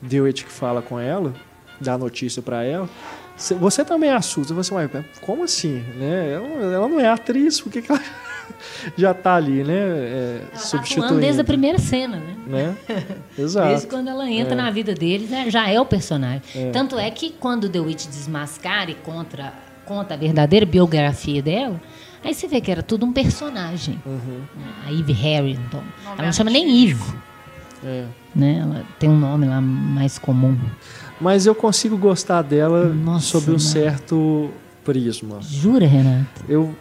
Dewitt que fala com ela, dá notícia para ela. "Cê- Você também assusta. Você vai, como assim? Né? Ela, ela não é atriz, por que, que ela já tá ali, né? É, Ela tá substituindo. atuando desde a primeira cena, né? né? Desde Exato. quando ela entra É. na vida deles, né, já é o personagem. Tanto é que quando The Witch desmascara e contra, conta a verdadeira biografia dela, aí você vê que era tudo um personagem. Uhum. A Eve Harrington. Ela não chama nem Eve, É. né? Ela tem um nome lá mais comum. Mas eu consigo gostar dela Nossa, sob um não. certo prisma. Jura, Renato? Eu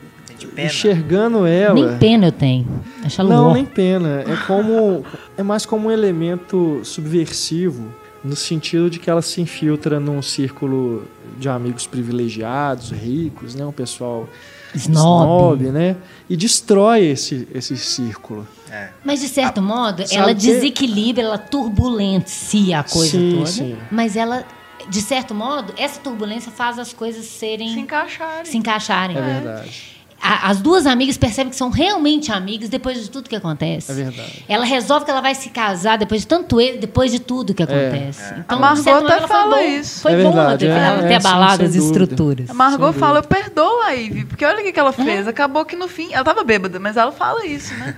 enxergando ela. Nem pena eu tenho. Acho ela Não, nem pena. É como é mais como um elemento subversivo no sentido de que ela se infiltra num círculo de amigos privilegiados, ricos, né, um pessoal Snob. né, e destrói esse esse círculo. É. Mas, de certo modo, sabe ela que- desequilibra, ela turbulencia a coisa Sim, toda. sim. Mas ela, de certo modo, essa turbulência faz as coisas serem. Se encaixarem. se encaixarem. É verdade. A- As duas amigas percebem que são realmente amigas depois de tudo que acontece. É verdade. Ela resolve que ela vai se casar depois de tanto erro, depois de tudo que acontece. Então, A Margot até ela foi fala bom. isso. Foi É bom ela ter, é, é, abalado as dúvida. estruturas. A Margot Sem fala, eu perdoo a Ivy, porque olha o que, que ela fez. Acabou que no fim, ela tava bêbada, mas ela fala isso, né?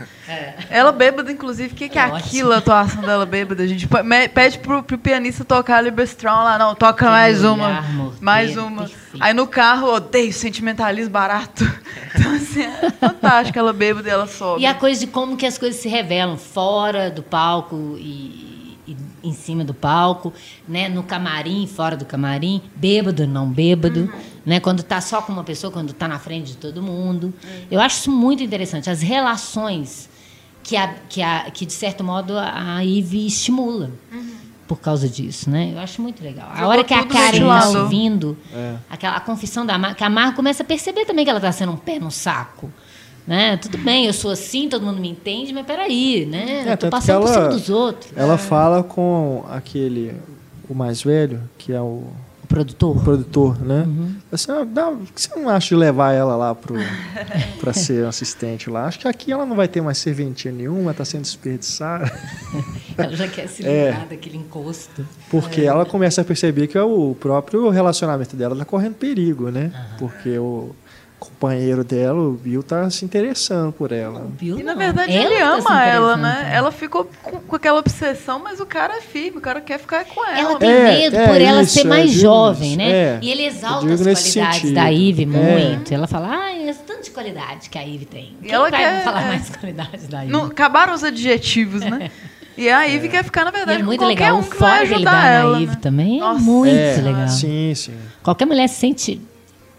Ela bêbada, inclusive, o que, que é É aquilo, a atuação dela bêbada, gente? P- me- Pede pro, pro pianista tocar Libra Strong lá, não, toca Aquele mais olhar uma, morteiro, mais uma. perfeito. Aí no carro, odeio sentimentalismo barato. Então, assim, é fantástico, ela bêbada e ela sobe. E a coisa de como que as coisas se revelam fora do palco e, e em cima do palco, né? No camarim, fora do camarim, bêbado, não bêbado, né? Quando tá só com uma pessoa, quando tá na frente de todo mundo. Eu acho isso muito interessante. As relações que, a, que, a, que de certo modo, a Ivy estimula. Por causa disso, né? Eu acho muito legal. A hora que a Karen tá ventilador. ouvindo, É. aquela, a confissão da Mar, que a Mar começa a perceber também que ela está sendo um pé no saco. Né? Tudo bem, eu sou assim, todo mundo me entende, mas peraí, né? É, eu tô passando que por cima ela- dos outros. Ela fala com aquele o mais velho, que é O produtor. o produtor, né? Uhum. Assim, ah, dá, que você não acha de levar ela lá pro, pra ser assistente lá? Acho que aqui ela não vai ter mais serventia nenhuma, tá sendo desperdiçada. Ela já quer se É. livrar daquele encosto. Porque ela começa a perceber que o próprio relacionamento dela tá correndo perigo, né? Porque o companheiro dela, o Bill, tá se interessando por ela. Viu? E na verdade Ela ele tá ama ela, né? Ela ficou com, com aquela obsessão, mas o cara é firme, o cara quer ficar com ela. Ela tem É, medo é por ela isso, ser mais digo jovem, isso. né? É, E ele exalta as qualidades sentido. da Ivy É. muito. Ela fala, ah, é tanto de qualidade que a Ivy tem. Quem ela vai quer- falar é. mais qualidades da Ivy? Não, acabaram os adjetivos, né? E a Ivy quer ficar, na E é verdade, com muito qualquer legal. um que vai que ele ajudar dá ela. na Ivy né? também é Nossa. muito É, legal. Sim, sim. Qualquer mulher se sente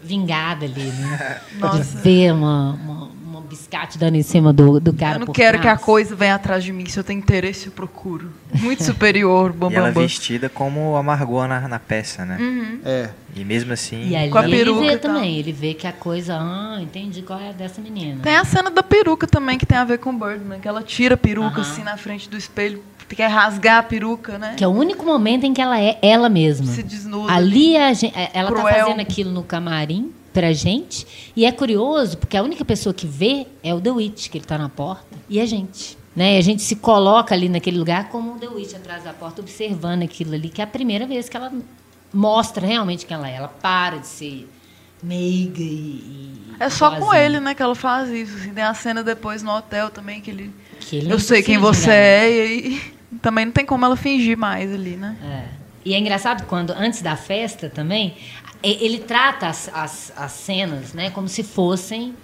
vingada ali, né? Nossa. De ver uma, uma, uma biscate dando em cima do, do cara. Eu não por quero que a trás. coisa venha atrás de mim. Se eu tenho interesse, eu procuro. Muito superior, bam, E ela bam. vestida como a Margot na, na peça, né? É. E mesmo assim. E ali Com a ele peruca vê e tal. também, ele vê que a coisa, ah, entendi qual é dessa menina. Tem a cena da peruca também, que tem a ver com Birdman, que ela tira a peruca Aham. assim na frente do espelho, quer rasgar a peruca, né? Que é o único momento em que ela é ela mesma. Se desnuda. Ali a gen- é, ela tá Cruel. fazendo aquilo no camarim pra gente. E é curioso, porque a única pessoa que vê é o The Witch, que ele tá na porta, e a gente. Né? E a gente se coloca ali naquele lugar como o The Witch atrás da porta, observando aquilo ali, que é a primeira vez que ela mostra realmente quem ela é. Ela para de ser meiga e. É só com ele, né, que ela faz isso. assim. Tem a cena depois no hotel também, que ele... Que ele Eu sei quem você enganar. é, e aí também não tem como ela fingir mais ali, né? É. E é engraçado quando, antes da festa também, ele trata as, as, as cenas né, como se fossem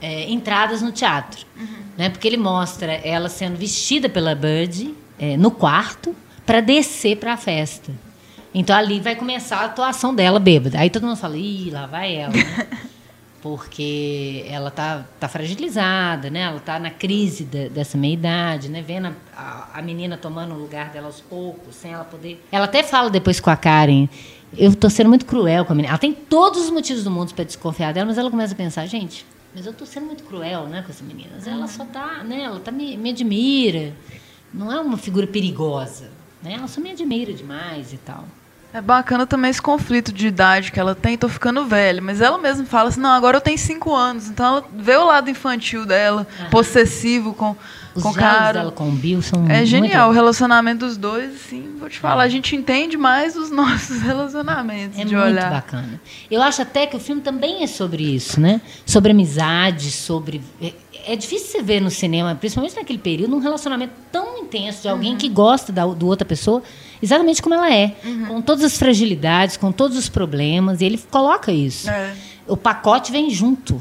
é, entradas no teatro. Né? Porque ele mostra ela sendo vestida pela Bird é, no quarto para descer para a festa. Então ali vai começar a atuação dela bêbada. Aí todo mundo fala, ih, lá vai ela. Né? porque ela tá, tá fragilizada, né? Ela tá na crise de- dessa meia-idade, né? Vendo a, a, a menina tomando o lugar dela aos poucos, sem ela poder... Ela até fala depois com a Karen, eu tô sendo muito cruel com a menina. Ela tem todos os motivos do mundo para desconfiar dela, mas ela começa a pensar, gente, mas eu tô sendo muito cruel, né, com essa menina. Ela só tá, né? Ela tá me, me admira. Não é uma figura perigosa, né? Ela só me admira demais e tal. É bacana também esse conflito de idade que ela tem, tô ficando velha. Mas ela mesma fala assim, não, agora eu tenho cinco anos. Então ela vê o lado infantil dela, possessivo com, Os com o cara. dela com o Bill são É muito genial o relacionamento dos dois, assim, vou te falar, a gente entende mais os nossos relacionamentos É de muito olhar. bacana. Eu acho até que o filme também é sobre isso, né? Sobre amizade, sobre. É, é difícil você ver no cinema, principalmente naquele período, um relacionamento tão intenso de alguém Uhum. que gosta da do outra pessoa exatamente como ela é, Uhum. com todas as fragilidades, com todos os problemas, e ele coloca isso. É. O pacote vem junto.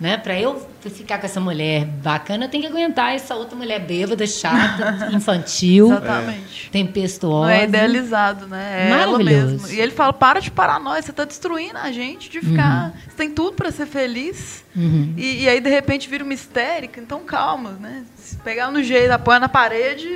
Né? Para eu ficar com essa mulher bacana, eu tenho que aguentar essa outra mulher bêbada, chata, infantil, Exatamente. tempestuosa. Não é idealizado, né? É ela Maravilhoso. E ele fala, para de paranoia, você está destruindo a gente de ficar... Você tem tudo para ser feliz. Uhum. E, e aí, de repente, vira uma histérica. Então, calma, né? Se pegar no jeito, apoia na parede...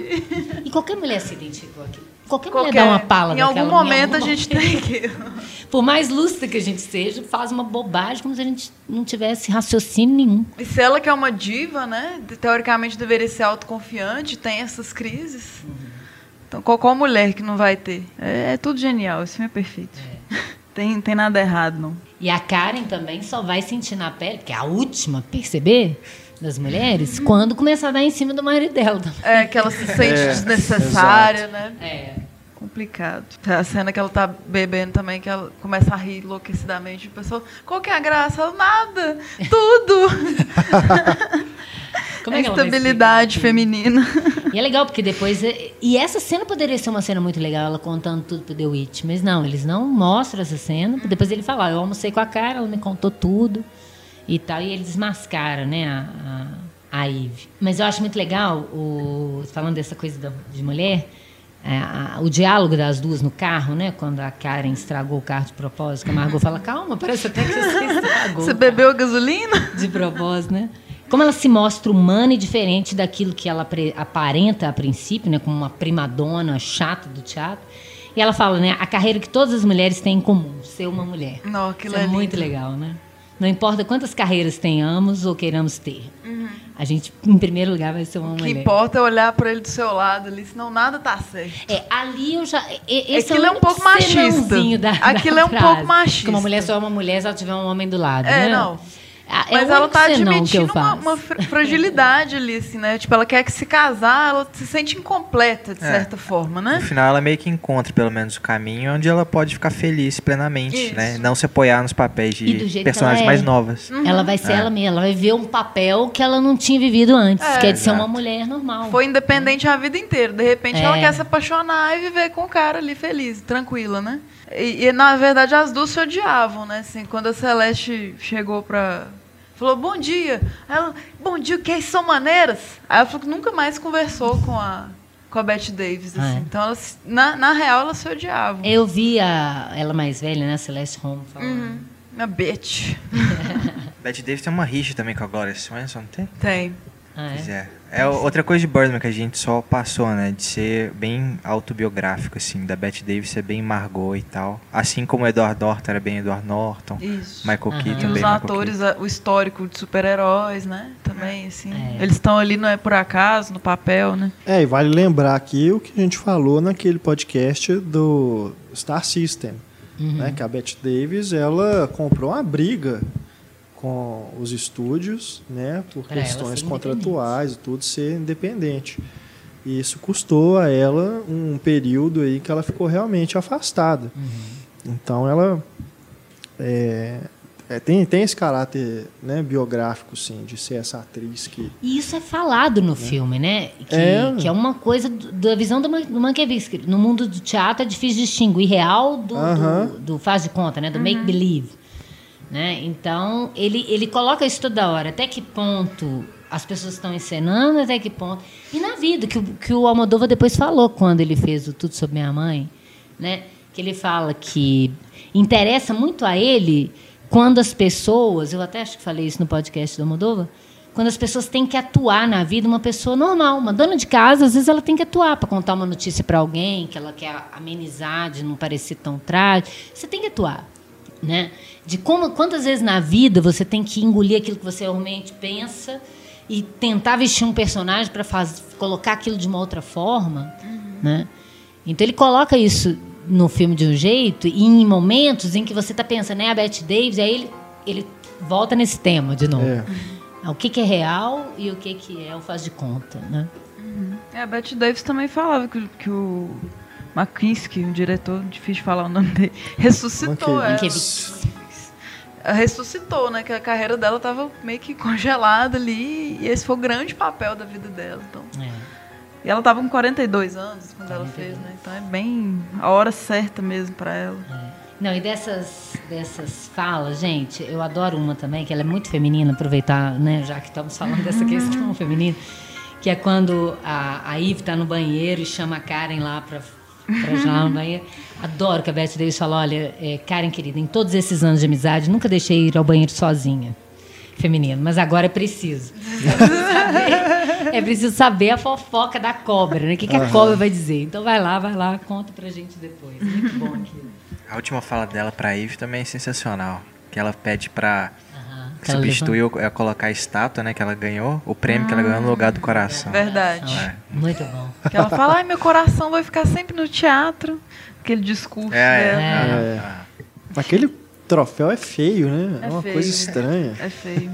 E qualquer mulher se identificou aqui. Qualquer, Qualquer, mulher dá uma pala Em daquela, algum momento a algum gente momento. tem que... Por mais lúcida que a gente seja, faz uma bobagem como se a gente não tivesse raciocínio nenhum. E se ela que é uma diva, né? Teoricamente deveria ser autoconfiante, tem essas crises. Então, qual, mulher que não vai ter? É, é tudo genial, esse filme é perfeito. Tem, tem nada errado, não. E a Karen também só vai sentir na pele, que é a última a perceber das mulheres, quando começar a dar em cima do marido dela. É que ela se sente É, desnecessária, né? É. Complicado. A cena que ela tá bebendo também, que ela começa a rir enlouquecidamente. O pessoal, qual que é a graça? Ela, nada, tudo. Como a é que estabilidade feminina. E é legal, porque depois. E essa cena poderia ser uma cena muito legal, ela contando tudo pro The Witch. Mas não, eles não mostram essa cena. Depois ele fala: "Ah, eu almocei com a cara, ela me contou tudo e tal. E ele desmascara, né, a, a, a Eve. Mas eu acho muito legal, o, falando dessa coisa da- de mulher, é, a- o diálogo das duas no carro, né? Quando a Karen estragou o carro de propósito, que a Margot fala: calma, parece até que você estragou. Você bebeu a gasolina? de propósito, né? Como ela se mostra humana e diferente daquilo que ela aparenta a princípio, né, como uma primadona chata do teatro. E ela fala, né, a carreira que todas as mulheres têm em comum, ser uma mulher. Não, aquilo Isso é, é muito legal, né? Não importa quantas carreiras tenhamos ou queiramos ter. A gente, em primeiro lugar, vai ser uma Uhum. O que mulher. importa é olhar para ele do seu lado ali, senão nada tá certo. É, ali eu já. Esse Aquilo é, é o um pouco machista. Da, Aquilo da é um frase. pouco machista. Que uma mulher só é uma mulher se ela tiver um homem do lado. É, né? não. Ah, é Mas ela tá admitindo uma, uma fra- fragilidade ali, assim, né? Tipo, ela quer que se casar, ela se sente incompleta, de É. certa forma, No né? final ela meio que encontra pelo menos o caminho onde ela pode ficar feliz plenamente, Isso. né? Não se apoiar nos papéis de personagens é. mais novas. Ela vai ser É. ela mesma, ela vai ver um papel que ela não tinha vivido antes, É. que é de ser uma Exato. mulher normal. Foi independente a vida inteira. De repente É. ela quer se apaixonar e viver com o cara ali feliz, tranquila, né? E, e, na verdade as duas se odiavam, né? Assim, quando a Celeste chegou pra. Falou, bom dia. Aí Ela, bom dia, o que é? São maneiras? Aí ela falou que nunca mais conversou com a, com a Bette Davis. Ah, Assim. é. Então, elas, na, na real, elas se odiavam. Eu vi a, ela mais velha, né, Celeste Holm, falando. Uhum. A Bette. Bette Davis tem uma rixa também com a Gloria Swanson, não tem? Tem. Ah, Pois é? É. É outra coisa de Birdman que a gente só passou, né? De ser bem autobiográfico, assim. Da Bette Davis ser bem Margot e tal. Assim como o Edward Norton era bem Edward Norton. Isso. Michael Aham. Keaton E bem os atores, o histórico de super-heróis, né? Também, assim. É. Eles estão ali, não é por acaso, no papel, né? É, e vale lembrar aqui o que a gente falou naquele podcast do Star System, né? Que a Bette Davis, ela comprou uma briga com os estúdios, né? Por Pra questões contratuais e tudo, ser independente. E isso custou a ela um período aí que ela ficou realmente afastada. Então ela é, é, tem, tem esse caráter né, biográfico, sim, de ser essa atriz que E isso é falado no filme, né? Que É. que é uma coisa do- da visão do, do Mankiewicz. No mundo do teatro é difícil distinguir real do, do, do faz de conta, né? Do make believe. Né? Então, ele, ele coloca isso toda hora. Até que ponto as pessoas estão encenando, até que ponto. E na vida, que, que o Almodóvar depois falou quando ele fez o Tudo Sobre Minha Mãe, né? Que ele fala que interessa muito a ele quando as pessoas, eu até acho que falei isso no podcast do Almodóvar, quando as pessoas têm que atuar na vida uma pessoa normal, uma dona de casa, às vezes ela tem que atuar para contar uma notícia para alguém que ela quer amenizar, de não parecer tão trágico. Você tem que atuar, né? De como quantas vezes na vida você tem que engolir aquilo que você realmente pensa e tentar vestir um personagem para colocar aquilo de uma outra forma, né? Então ele coloca isso no filme de um jeito e em momentos em que você está pensando, né, a Bette Davis, aí ele, ele volta nesse tema de novo. é, O que, que é real e o que, que é o faz de conta, né? É, a Bette Davis também falava que, que o Makinski, o diretor, difícil de falar o nome dele, ressuscitou ela. Mankiewicz. Ela Ressuscitou, né? Que a carreira dela tava meio que congelada ali. E esse foi o grande papel da vida dela. Então. É. E ela tava com 42 anos quando ela 42. fez, né? Então é bem a hora certa mesmo pra ela. Não, e dessas, dessas falas, gente, eu adoro uma também, que ela é muito feminina, aproveitar, né, já que estamos falando dessa questão feminina, que é quando a, a Eve tá no banheiro e chama a Karen lá pra, lá no banheiro. Adoro que a Beth Davis fala, olha, é, Karen, querida, em todos esses anos de amizade, nunca deixei ir ao banheiro sozinha. Feminino, mas agora é preciso. É preciso saber, é preciso saber a fofoca da cobra, né? O que, que a cobra vai dizer. Então vai lá, vai lá, conta pra gente depois. Muito bom aquilo. A última fala dela pra Eve também é sensacional. Que ela pede pra. Que ou é, colocar a estátua, né, que ela ganhou, o prêmio que ela ganhou no lugar do coração. Verdade. É. Muito bom. Que ela fala, ai, meu coração vai ficar sempre no teatro. Aquele discurso É, dela. é. É. aquele troféu é feio, né? É, É uma feio, coisa estranha. É feio.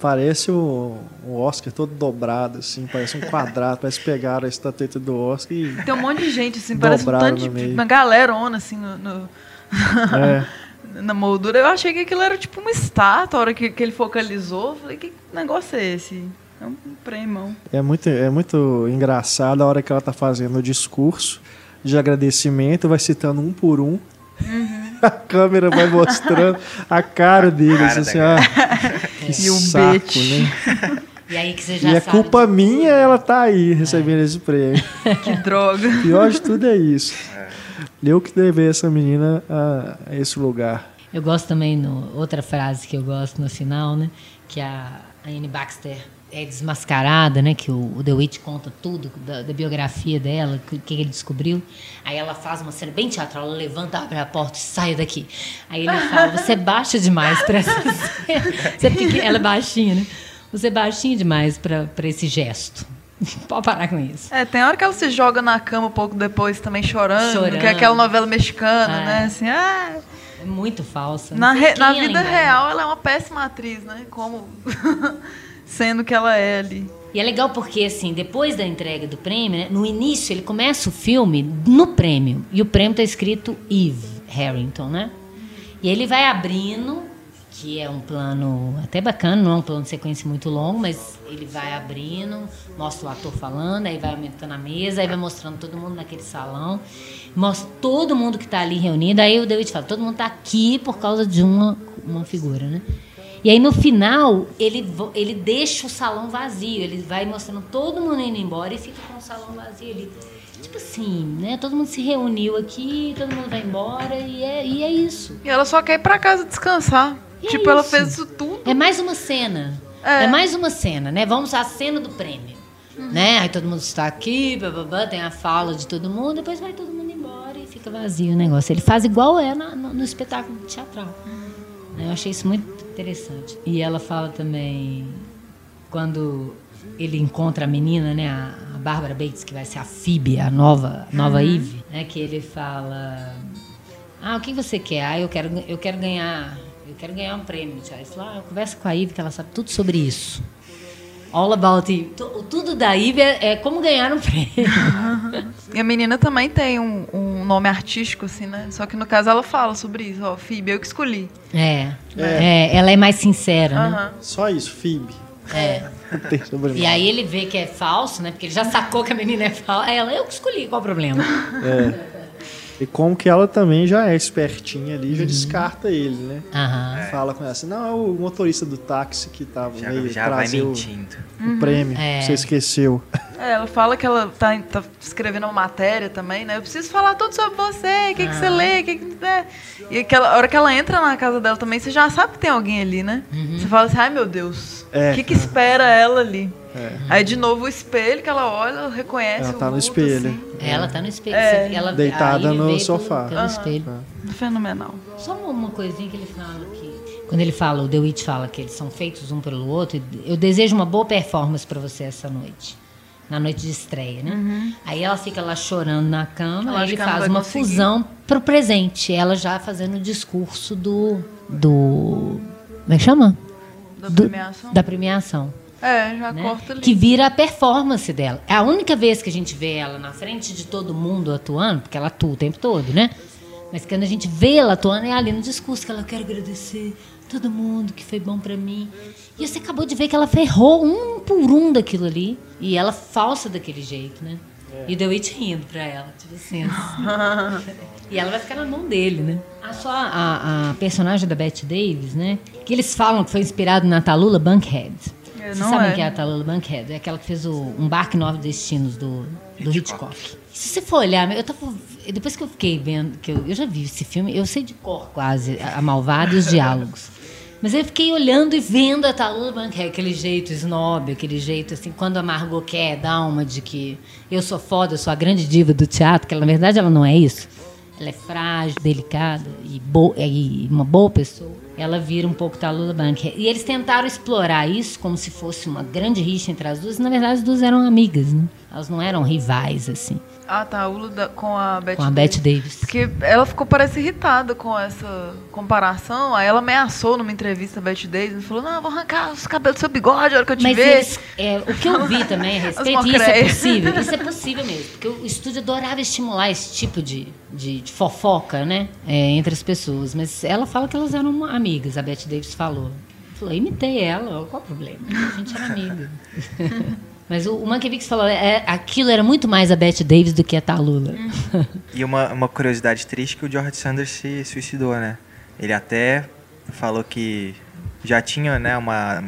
Parece o, o Oscar todo dobrado, assim, parece um quadrado, parece que pegaram a estatueta do Oscar e. Tem um monte de gente, assim, parece um tanto de. Uma galerona, assim, no, no- É, na moldura. Eu achei que aquilo era tipo uma estátua. A hora que, que ele focalizou, eu falei, que negócio é esse? É um prêmio. é, muito, é muito engraçado a hora que ela tá fazendo o discurso de agradecimento, vai citando um por um. A câmera vai mostrando a cara deles, cara assim, da ah, que E o saco, né? E aí que você já E é culpa minha ela tá aí recebendo esse prêmio. Que droga. Pior de tudo é isso. Eu que levei essa menina a, a esse lugar. Eu gosto também, no, outra frase que eu gosto no final, né? Que a, a Anne Baxter é desmascarada, né? Que o, o The Witch conta tudo da, da biografia dela, o que, que ele descobriu. Aí ela faz uma cena bem teatral, ela levanta, abre a porta e sai daqui. Aí ele fala, você é baixa demais para essa cena. É ela é baixinha, né? Você é baixinha demais para esse gesto. Pode parar com isso. É, tem hora que ela se joga na cama um pouco depois também chorando, Chorando. que é aquela novela mexicana, Ah. né? Assim, ah, É muito falsa. na, re- na vida real ela é uma péssima atriz, né? Como sendo que ela é ali. E é legal porque, assim, depois da entrega do prêmio, né, no início ele começa o filme no prêmio. E o prêmio tá escrito Eve Harrington, né? E ele vai abrindo, que é um plano até bacana, não é um plano de sequência muito longo, mas ele vai abrindo, mostra o ator falando, aí vai aumentando a mesa, aí vai mostrando todo mundo naquele salão, mostra todo mundo que tá ali reunido, aí o David fala, todo mundo tá aqui por causa de uma, uma figura, né? E aí no final, ele, ele deixa o salão vazio, ele vai mostrando todo mundo indo embora e fica com o salão vazio ali. Tipo assim, né? Todo mundo se reuniu aqui, todo mundo vai embora e é, e é isso. E ela só quer ir pra casa descansar. E é tipo, ela isso. fez isso tudo. É mais uma cena. É. É, mais uma cena, né? Vamos à cena do prêmio. Né? Aí todo mundo está aqui, bababá, tem a fala de todo mundo, depois vai todo mundo embora e fica vazio o negócio. Ele faz igual é na- no, no espetáculo teatral. Né? Eu achei isso muito interessante. E ela fala também quando ele encontra a menina, né, a, a Bárbara Bates, que vai ser a Phoebe, a nova, nova Eve, né, que ele fala: "Ah, o que você quer? Ah, eu quero eu quero ganhar, eu quero ganhar um prêmio". Aí fala: "Ah, conversa com a Eve que ela sabe tudo sobre isso". All about. Tu- Tudo da Eve é, é como ganhar um prêmio. E a menina também tem um, um nome artístico, assim, né? Só que no caso ela fala sobre isso, ó, Phoebe, eu que escolhi. É, é, ela é mais sincera, né? Só isso, Phoebe. É. E aí ele vê que é falso, né? Porque ele já sacou que a menina é falsa. Aí ela, eu que escolhi, qual o problema? E como que ela também já é espertinha ali, já descarta ele, né? Aham. Fala com ela assim, não, é o motorista do táxi que tava Já, veio já vai o, mentindo. o prêmio. É. Você esqueceu. É, ela fala que ela tá, tá escrevendo uma matéria também, né? Eu preciso falar tudo sobre você, o que, que você lê, o que, que. É. E aquela a hora que ela entra na casa dela também, você já sabe que tem alguém ali, né? Você fala assim, ai meu Deus, o É. que, que espera ela ali? É. Aí de novo o espelho que ela olha, reconhece. Ela o tá no espelho. assim. Ela tá no espelho. É. Ela, Deitada no sofá. Pelo, pelo Aham. espelho. Fenomenal. Só uma, coisinha que ele fala que. Quando ele fala, o The Witch fala que eles são feitos um pelo outro, eu desejo uma boa performance pra você essa noite. Na noite de estreia, né? Aí ela fica lá chorando na cama, aí acha ele faz uma conseguir. fusão pro presente. Ela já fazendo o discurso do. do. Como é que chama? Da premiação? Da premiação. É, já né? corta ali. Que vira a performance dela. É a única vez que a gente vê ela na frente de todo mundo atuando, porque ela atua o tempo todo, né? Mas quando a gente vê ela atuando, é ali no discurso que ela quer agradecer todo mundo que foi bom pra mim. E você acabou de ver que ela ferrou um por um daquilo ali. E ela falsa daquele jeito, né? E o The Witch rindo pra ela, tipo assim. e ela vai ficar na mão dele, né? Ah, só a, a personagem da Bette Davis, né? Que eles falam que foi inspirado na Talula Bankhead. É, Vocês sabem é. que é a Talula Bankhead? É aquela que fez o Um Barco em Nove Destinos do, do Hitchcock. Se você for olhar, eu tava, depois que eu fiquei vendo, que eu, eu já vi esse filme, eu sei de cor quase a, a Malvada e os diálogos. Mas eu fiquei olhando e vendo a Talula Bankhead, aquele jeito snob, aquele jeito assim, quando a Margot quer dar uma de que eu sou foda, eu sou a grande diva do teatro, que ela, na verdade ela não é isso. Ela é frágil, delicada e, bo e uma boa pessoa. Ela vira um pouco Talula Bankhead. E eles tentaram explorar isso como se fosse uma grande rixa entre as duas. E, na verdade, as duas eram amigas, né? Elas não eram rivais, assim, Ah, tá, a Ula da- com a Bette com a Davis. Bette Davis. Porque ela ficou, parece, irritada com essa comparação. Aí ela ameaçou numa entrevista a Bette Davis e falou: Não, vou arrancar os cabelos do seu bigode a hora que eu te Mas ver. eles, é, o que eu vi também a respeito, isso é possível, isso é possível mesmo, porque o estúdio adorava estimular esse tipo de, de, de fofoca, né, é, entre as pessoas. Mas ela fala que elas eram amigas, a Bette Davis falou. Falou, imitei ela, qual o problema? A gente era amiga. Mas o, o Mankiewicz falou, é, aquilo era muito mais a Bette Davis do que a Talula. E uma, uma curiosidade triste que o George Sanders se suicidou, né? Ele até falou que já tinha, né, uma...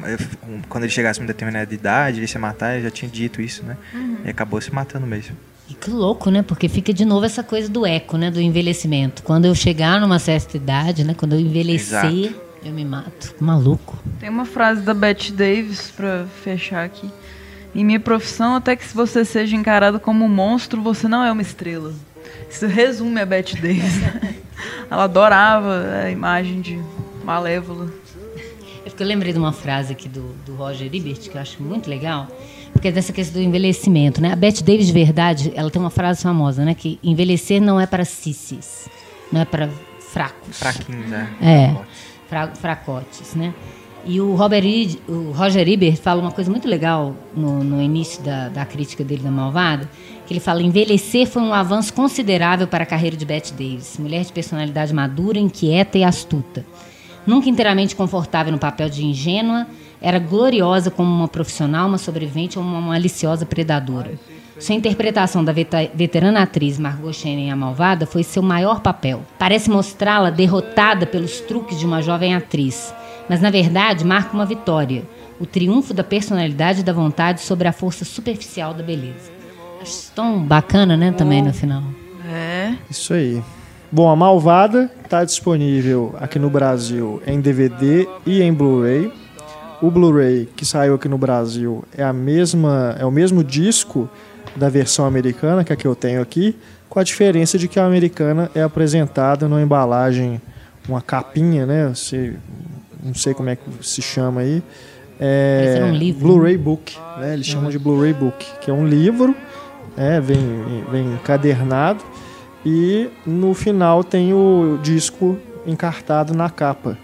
um- quando ele chegasse a uma determinada idade, ele ia se matar, ele já tinha dito isso, né? E acabou se matando mesmo. E que louco, né? Porque fica de novo essa coisa do eco, né? Do envelhecimento. Quando eu chegar numa certa idade, né? Quando eu envelhecer, Exato. eu me mato. Maluco. Tem uma frase da Bette Davis pra fechar aqui. Em minha profissão, até que se você seja encarado como um monstro, você não é uma estrela. Isso resume a Bette Davis. Ela adorava a imagem de Malévola. É porque eu lembrei de uma frase aqui do, do Roger Ebert, que eu acho muito legal, porque é dessa questão do envelhecimento, né? A Bette Davis, de verdade, ela tem uma frase famosa, né? Que envelhecer não é para cissis, não é para fracos. Fraquinhos, né? É, fra- fracotes, né? E o, Robert o Roger Ebert fala uma coisa muito legal no, no início da, da crítica dele da Malvada, que ele fala, envelhecer foi um avanço considerável para a carreira de Bette Davis, mulher de personalidade madura, inquieta e astuta. Nunca inteiramente confortável no papel de ingênua, era gloriosa como uma profissional, uma sobrevivente ou uma maliciosa predadora. Sua interpretação da veterana atriz Margot Channing, a Malvada, foi seu maior papel. Parece mostrá-la derrotada pelos truques de uma jovem atriz, mas na verdade marca uma vitória, o triunfo da personalidade e da vontade sobre a força superficial da beleza. Acho isso tão bacana, né, também no final. É. Isso aí. Bom, a Malvada está disponível aqui no Brasil em DVD e em Blu-ray. O Blu-ray que saiu aqui no Brasil é a mesma, é o mesmo disco da versão americana que é a que eu tenho aqui, com a diferença de que a americana é apresentada numa embalagem, uma capinha, né? Você, não sei como é que se chama aí. É, um livro, Blu-ray Book, né? Eles chamam de Blu-ray Book, que é um livro, é, vem, vem encadernado e no final tem o disco encartado na capa.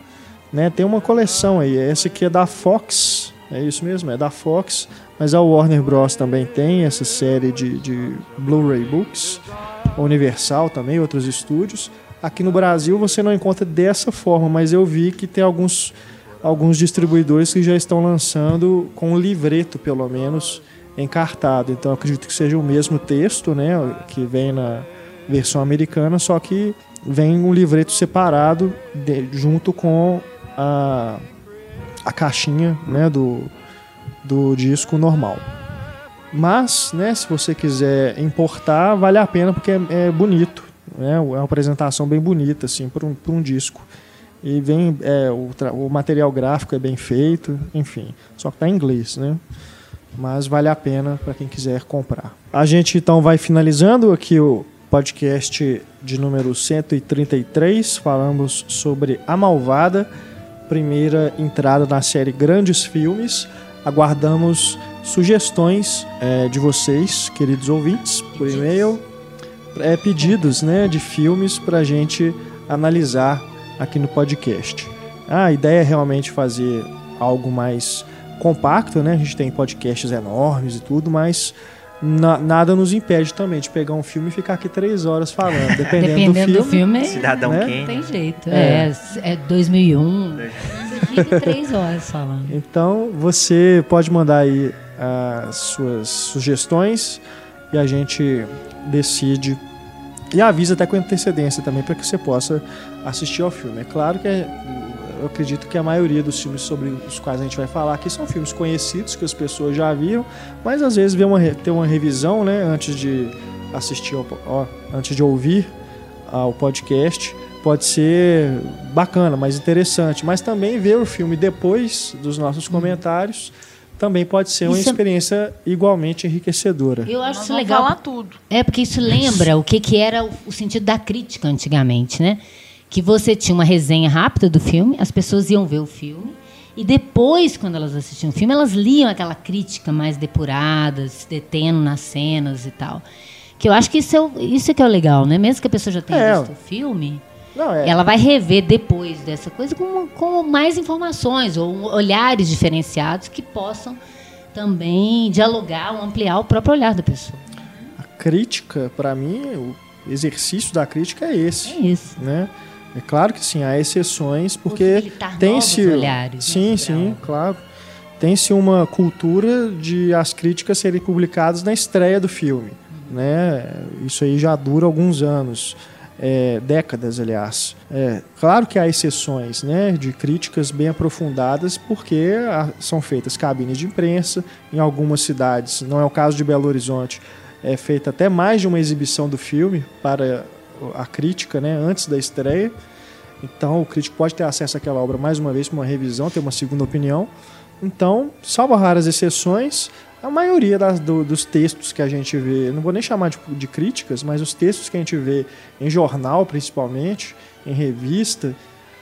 Né? Tem uma coleção aí, essa aqui é da Fox, é isso mesmo, é da Fox, mas a Warner Bros. também tem essa série de, de Blu-ray Books, Universal também, outros estúdios. Aqui no Brasil você não encontra dessa forma, mas eu vi que tem alguns, alguns distribuidores que já estão lançando com um livreto, pelo menos, encartado. Então acredito que seja o mesmo texto, né, que vem na versão americana, só que vem um livreto separado de- junto com a, a caixinha, né, do, do disco normal. Mas, né, se você quiser importar, vale a pena porque é, é bonito, né? É uma apresentação bem bonita assim para um, um disco. E vem é, o, o material gráfico é bem feito, enfim, só que tá em inglês, né? Mas vale a pena para quem quiser comprar. A gente então vai finalizando aqui o podcast de número 133. Falamos sobre A Malvada, primeira entrada na série Grandes Filmes. Aguardamos sugestões eh, de vocês, queridos ouvintes, por e-mail, é, pedidos né, de filmes para a gente analisar aqui no podcast. A ideia é realmente fazer algo mais compacto, né? A gente tem podcasts enormes e tudo, mas na- nada nos impede também de pegar um filme e ficar aqui três horas falando, dependendo, Dependendo do do filme. filme, Cidadão né? não Kane. tem jeito. É. É, é 2001. Você fica três horas falando. Então você pode mandar aí as suas sugestões e a gente decide e avisa até com antecedência também para que você possa assistir ao filme. É claro que é- eu acredito que a maioria dos filmes sobre os quais a gente vai falar aqui são filmes conhecidos que as pessoas já viram, mas às vezes uma, ter uma revisão, né, antes de assistir, ao, ó, antes de ouvir ao podcast pode ser bacana, mais interessante, mas também ver o filme depois dos nossos comentários também pode ser uma Isso é- experiência igualmente enriquecedora. Eu acho Nós isso legal. falar tudo. É, porque isso lembra o que, que era o, o sentido da crítica antigamente, né? Que você tinha uma resenha rápida do filme, as pessoas iam ver o filme, e depois, quando elas assistiam o filme, elas liam aquela crítica mais depurada, se detendo nas cenas e tal. Que eu acho que isso é, o- isso é que é o legal, né? Mesmo que a pessoa já tenha É. visto o filme, Não, é, ela vai rever depois dessa coisa com, com mais informações ou olhares diferenciados que possam também dialogar ou ampliar o próprio olhar da pessoa. a crítica, para mim, o exercício da crítica é esse, É isso. né? É claro que sim, há exceções, porque tem-se olhares, né, sim, sobre sim, claro. Tem-se uma cultura de as críticas serem publicadas na estreia do filme, né? Isso aí já dura alguns anos, é, décadas, aliás. É, claro que há exceções, né, de críticas bem aprofundadas, porque são feitas cabines de imprensa em algumas cidades. Não é o caso de Belo Horizonte. É feita até mais de uma exibição do filme para a crítica, né, antes da estreia. Então o crítico pode ter acesso àquela obra mais uma vez para uma revisão, ter uma segunda opinião. Então, salvo raras exceções, a maioria das- do- dos textos que a gente vê, não vou nem chamar de, de críticas, mas os textos que a gente vê em jornal, principalmente, em revista,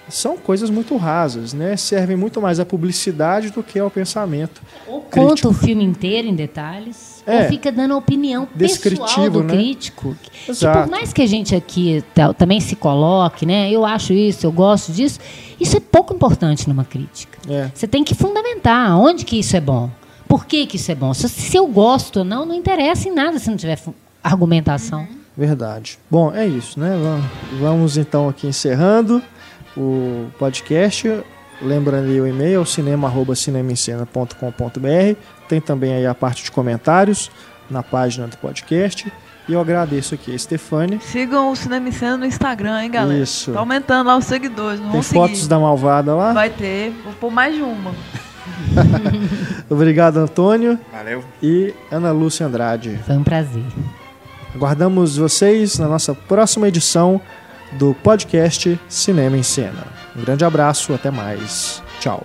são coisas muito rasas, né? Servem muito mais à publicidade do que ao pensamento. Ou Crítico. conta o filme inteiro em detalhes, É. ou fica dando a opinião pessoal do né? crítico. Que Exato. por mais que a gente aqui também se coloque, né? Eu acho isso, eu gosto disso, isso é pouco importante numa crítica. É, Você tem que fundamentar onde que isso é bom. Por que, que isso é bom? Se, se eu gosto ou não, não interessa em nada se não tiver argumentação. verdade. Bom, é isso, né? Vamos, vamos então aqui encerrando o podcast. Lembrando aí o e-mail, cinema.cinemencena.com.br. Tem também aí a parte de comentários na página do podcast. E eu agradeço aqui a Stefane. Sigam o Cinema em Cena no Instagram, hein, galera? Isso. Tá aumentando lá os seguidores, não Tem fotos seguir. da malvada lá. Vai ter, vou pôr mais de uma. Obrigado, Antônio. Valeu. E Ana Lúcia Andrade. Foi um prazer. Aguardamos vocês na nossa próxima edição do podcast Cinema em Cena. Um grande abraço, até mais. Tchau.